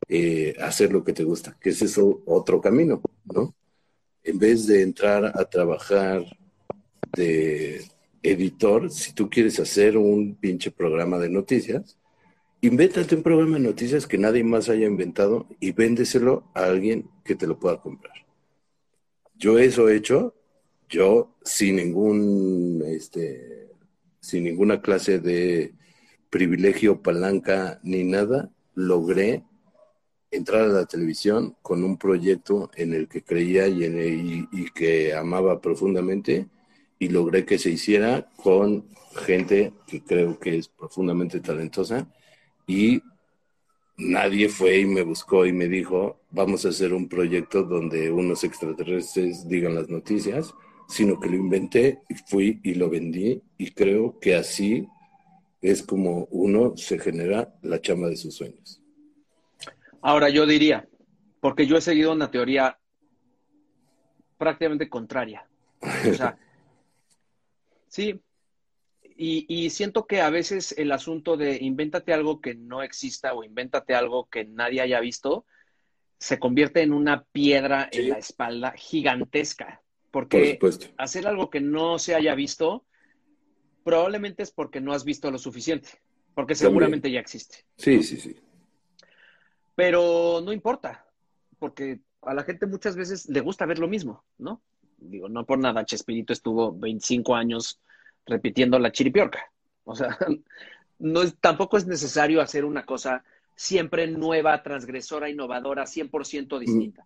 eh, hacer lo que te gusta, que es eso otro camino, ¿no? En vez de entrar a trabajar de editor, si tú quieres hacer un pinche programa de noticias, invéntate un programa de noticias que nadie más haya inventado y véndeselo a alguien que te lo pueda comprar. Yo eso he hecho, yo sin ningún, este, sin ninguna clase de privilegio, palanca ni nada, logré entrar a la televisión con un proyecto en el que creía y, en el- y- y que amaba profundamente y logré que se hiciera con gente que creo que es profundamente talentosa y nadie fue y me buscó y me dijo, vamos a hacer un proyecto donde unos extraterrestres digan las noticias, sino que lo inventé y fui y lo vendí y creo que así es como uno se genera la chamba de sus sueños. Ahora yo diría, porque yo he seguido una teoría prácticamente contraria. O sea, sí, y, y siento que a veces el asunto de invéntate algo que no exista o invéntate algo que nadie haya visto, se convierte en una piedra Sí. en la espalda gigantesca. Por Porque hacer algo que no se haya visto, probablemente es porque no has visto lo suficiente, porque seguramente ya existe. Sí, sí, sí. Pero no importa, porque a la gente muchas veces le gusta ver lo mismo, ¿no? Digo, no por nada, Chespirito estuvo 25 años repitiendo la chiripiorca. O sea, no es, tampoco es necesario hacer una cosa siempre nueva, transgresora, innovadora, 100% distinta.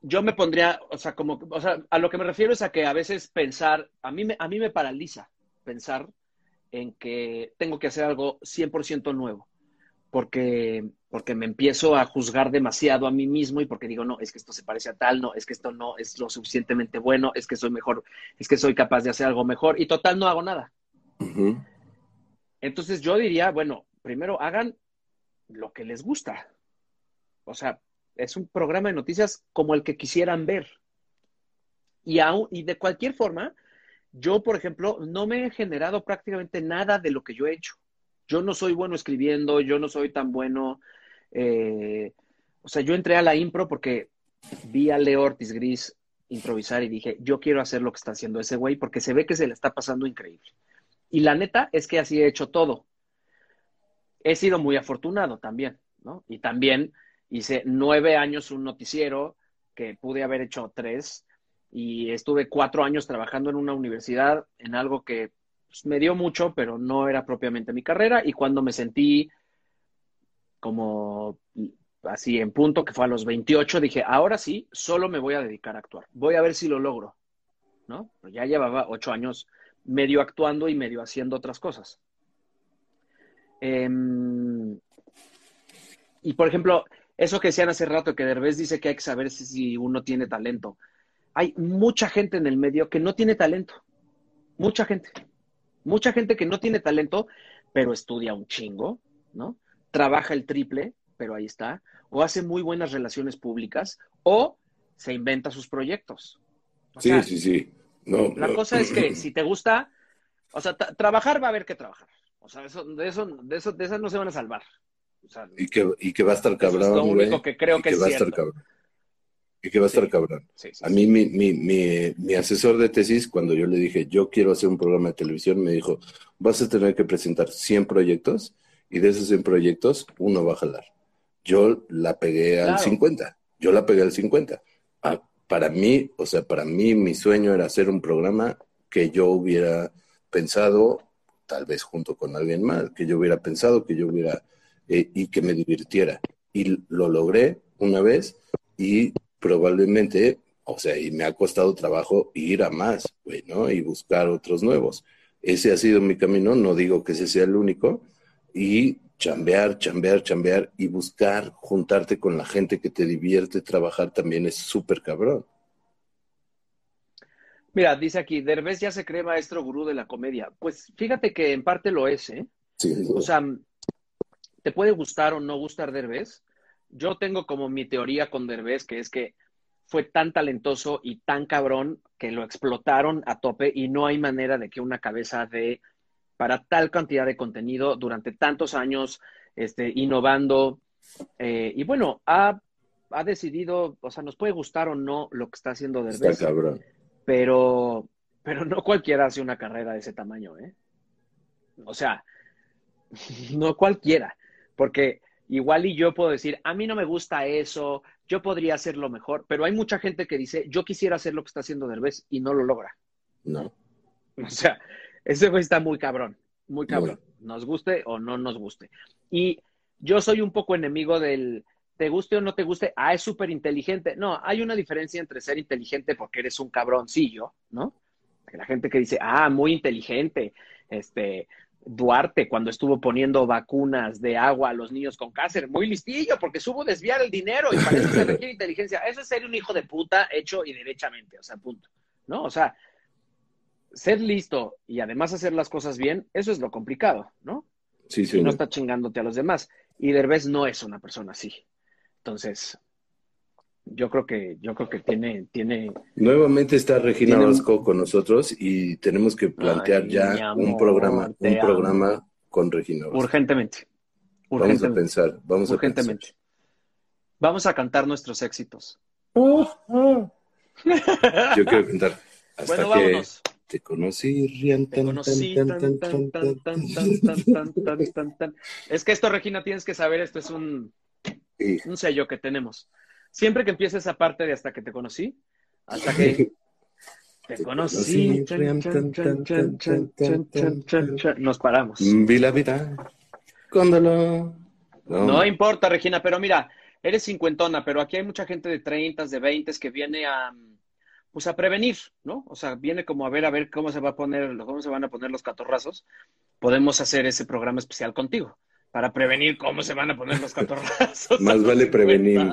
Yo me pondría, o sea, como, o sea, a lo que me refiero es a que a veces pensar, a mí me, a mí me paraliza pensar en que tengo que hacer algo 100% nuevo porque, porque me empiezo a juzgar demasiado a mí mismo y porque digo, no, es que esto se parece a tal, no, es que esto no es lo suficientemente bueno, es que soy mejor, es que soy capaz de hacer algo mejor y total no hago nada. Entonces yo diría, bueno, primero hagan lo que les gusta. O sea, es un programa de noticias como el que quisieran ver. Y, aún, y de cualquier forma, yo, por ejemplo, no me he generado prácticamente nada de lo que yo he hecho. Yo no soy bueno escribiendo, yo no soy tan bueno. eh, o sea, yo entré a la impro porque vi a Leo Ortiz Gris improvisar y dije, yo quiero hacer lo que está haciendo ese güey porque se ve que se le está pasando increíble. Y la neta es que así he hecho todo. He sido muy afortunado también, ¿no? Y también hice nueve años un noticiero que pude haber hecho tres y estuve cuatro años trabajando en una universidad en algo que pues, me dio mucho, pero no era propiamente mi carrera. Y cuando me sentí como así en punto, que fue a los 28, dije, ahora sí, solo me voy a dedicar a actuar. Voy a ver si lo logro, ¿no? Ya llevaba ocho años medio actuando y medio haciendo otras cosas. Em, y por ejemplo, eso que decían hace rato, que Derbez dice que hay que saber si uno tiene talento. Hay mucha gente en el medio que no tiene talento. Mucha gente. Mucha gente que no tiene talento, pero estudia un chingo, ¿no? Trabaja el triple, pero ahí está. O hace muy buenas relaciones públicas, o se inventa sus proyectos. O Sí, sea, sí, sí. No, la no. cosa es que si te gusta, o sea, tra- trabajar va a haber que trabajar. O sea, eso, de eso, de eso, de esas no se van a salvar. O sea, Y que, y que va a estar Eso es cabrón, lo güey. único que creo que es va a estar cierto. cabrón. Y que va a estar Sí. cabrón. sí, sí, A mí, mi, mi, mi, mi asesor de tesis, cuando yo le dije, yo quiero hacer un programa de televisión, me dijo, vas a tener que presentar 100 proyectos y de esos 100 proyectos, uno va a jalar. Yo la pegué al Claro. 50. Yo la pegué al 50. Ah, para mí, o sea, para mí mi sueño era hacer un programa que yo hubiera pensado, tal vez junto con alguien más, que yo hubiera pensado, que yo hubiera, eh, y que me divirtiera. Y lo logré una vez y probablemente, o sea, y me ha costado trabajo ir a más, güey, ¿no? Y buscar otros nuevos. Ese ha sido mi camino, no digo que ese sea el único, y chambear, chambear, chambear y buscar juntarte con la gente que te divierte trabajar también es súper cabrón. Mira, dice aquí, Derbez ya se cree maestro gurú de la comedia. Pues fíjate que en parte lo es, ¿eh? Sí, O sea, te puede gustar o no gustar Derbez. Yo tengo como mi teoría con Derbez, que es que fue tan talentoso y tan cabrón que lo explotaron a tope y no hay manera de que una cabeza de para tal cantidad de contenido durante tantos años, este, innovando. eh, y bueno, ha, ha decidido, o sea, nos puede gustar o no lo que está haciendo está Derbez, cabrón. pero, pero no cualquiera hace una carrera de ese tamaño, ¿eh? O sea, no cualquiera, porque igual y yo puedo decir, a mí no me gusta eso, yo podría hacerlo mejor, pero hay mucha gente que dice, yo quisiera hacer lo que está haciendo Derbez y no lo logra. No. O sea, ese güey está muy cabrón, muy cabrón, nos guste o no nos guste. Y yo soy un poco enemigo del, te guste o no te guste, ah, es súper inteligente. No, hay una diferencia entre ser inteligente porque eres un cabroncillo, ¿no? La gente que dice, ah, muy inteligente, este, Duarte cuando estuvo poniendo vacunas de agua a los niños con cáncer, muy listillo porque supo desviar el dinero y para eso se requiere inteligencia. Eso es ser un hijo de puta hecho y derechamente, o sea, punto. ¿No? O sea, ser listo y además hacer las cosas bien, eso es lo complicado, ¿no? Sí, Y sí. no está chingándote a los demás. Y Derbez no es una persona así. Entonces, yo creo que yo creo que tiene tiene nuevamente está Regina tiene... Vasco con nosotros y tenemos que plantear ya un programa un programa con Regina Vasco. urgentemente, vamos a pensar vamos urgentemente. a pensar. vamos a cantar nuestros éxitos yo quiero cantar hasta que te conocí, Rian, tan, tan, Es que esto, Regina, tienes que saber, esto es un, un sello que tenemos siempre que empieza esa parte de hasta que te conocí, hasta que te conocí, nos paramos. Vi la vida cuando lo... No. importa, Regina, pero mira, eres cincuentona, pero aquí hay mucha gente de treintas, de veintes que viene a pues a prevenir, ¿no? O sea, viene como a ver a ver cómo se va a poner, cómo se van a poner los catorrazos. Podemos hacer ese programa especial contigo para prevenir cómo se van a poner los catorrazos. Más vale prevenir.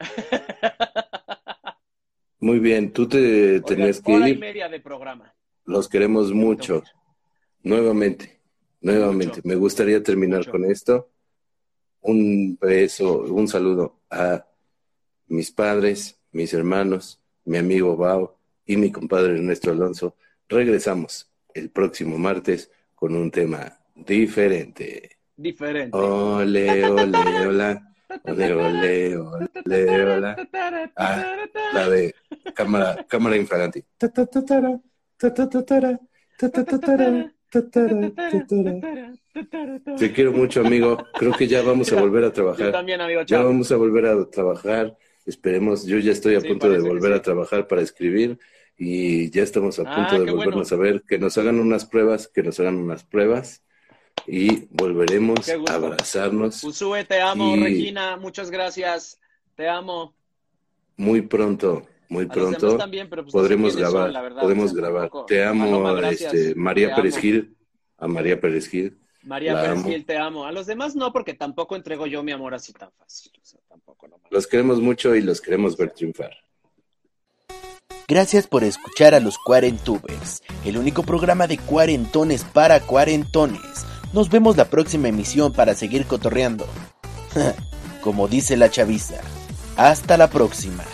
Muy bien, tú te tenías que hora y ir. media de programa. Los queremos mucho. Nuevamente, nuevamente. Mucho. Me gustaría terminar Mucho. con esto. Un beso, un saludo a mis padres, mis hermanos, mi amigo Bao y mi compadre Ernesto Alonso. Regresamos el próximo martes con un tema diferente. Diferente. Ole, ole, hola. Ole, hola. Ah, la de cámara, cámara infragante. Te quiero mucho, amigo. Creo que ya vamos a volver a Yo trabajar. también, amigo. Ya vamos a volver a trabajar. Esperemos, yo ya estoy a Sí, punto de volver sí. a trabajar para escribir y ya estamos a Ah, punto de volvernos bueno. a ver. Que nos hagan unas pruebas, que nos hagan unas pruebas y volveremos a abrazarnos Usue, te amo. Y- Regina, muchas gracias. Te amo. muy pronto, muy pronto. demás también, pero pues podremos grabar, son, la verdad, podemos o sea, grabar. Te amo, Paloma, este, María Te Pérez amo. Gil, a María Pérez Gil. María La Pérez amo. Gil, te amo. A los demás no, porque tampoco entrego yo mi amor así tan fácil. O sea, tampoco no Los queremos mucho y los queremos ver triunfar. Gracias por escuchar a los Cuarentubers, el único programa de cuarentones para cuarentones. Nos vemos la próxima emisión para seguir cotorreando. Como dice la chaviza. Hasta la próxima.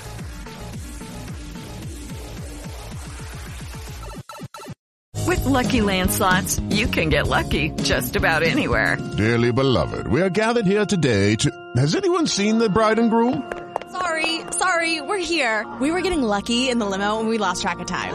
With Lucky Land slots, you can get lucky just about anywhere. Dearly beloved, we are gathered here today to. Has anyone seen the bride and groom? Sorry, sorry, we're here. We were getting lucky in the limo and we lost track of time.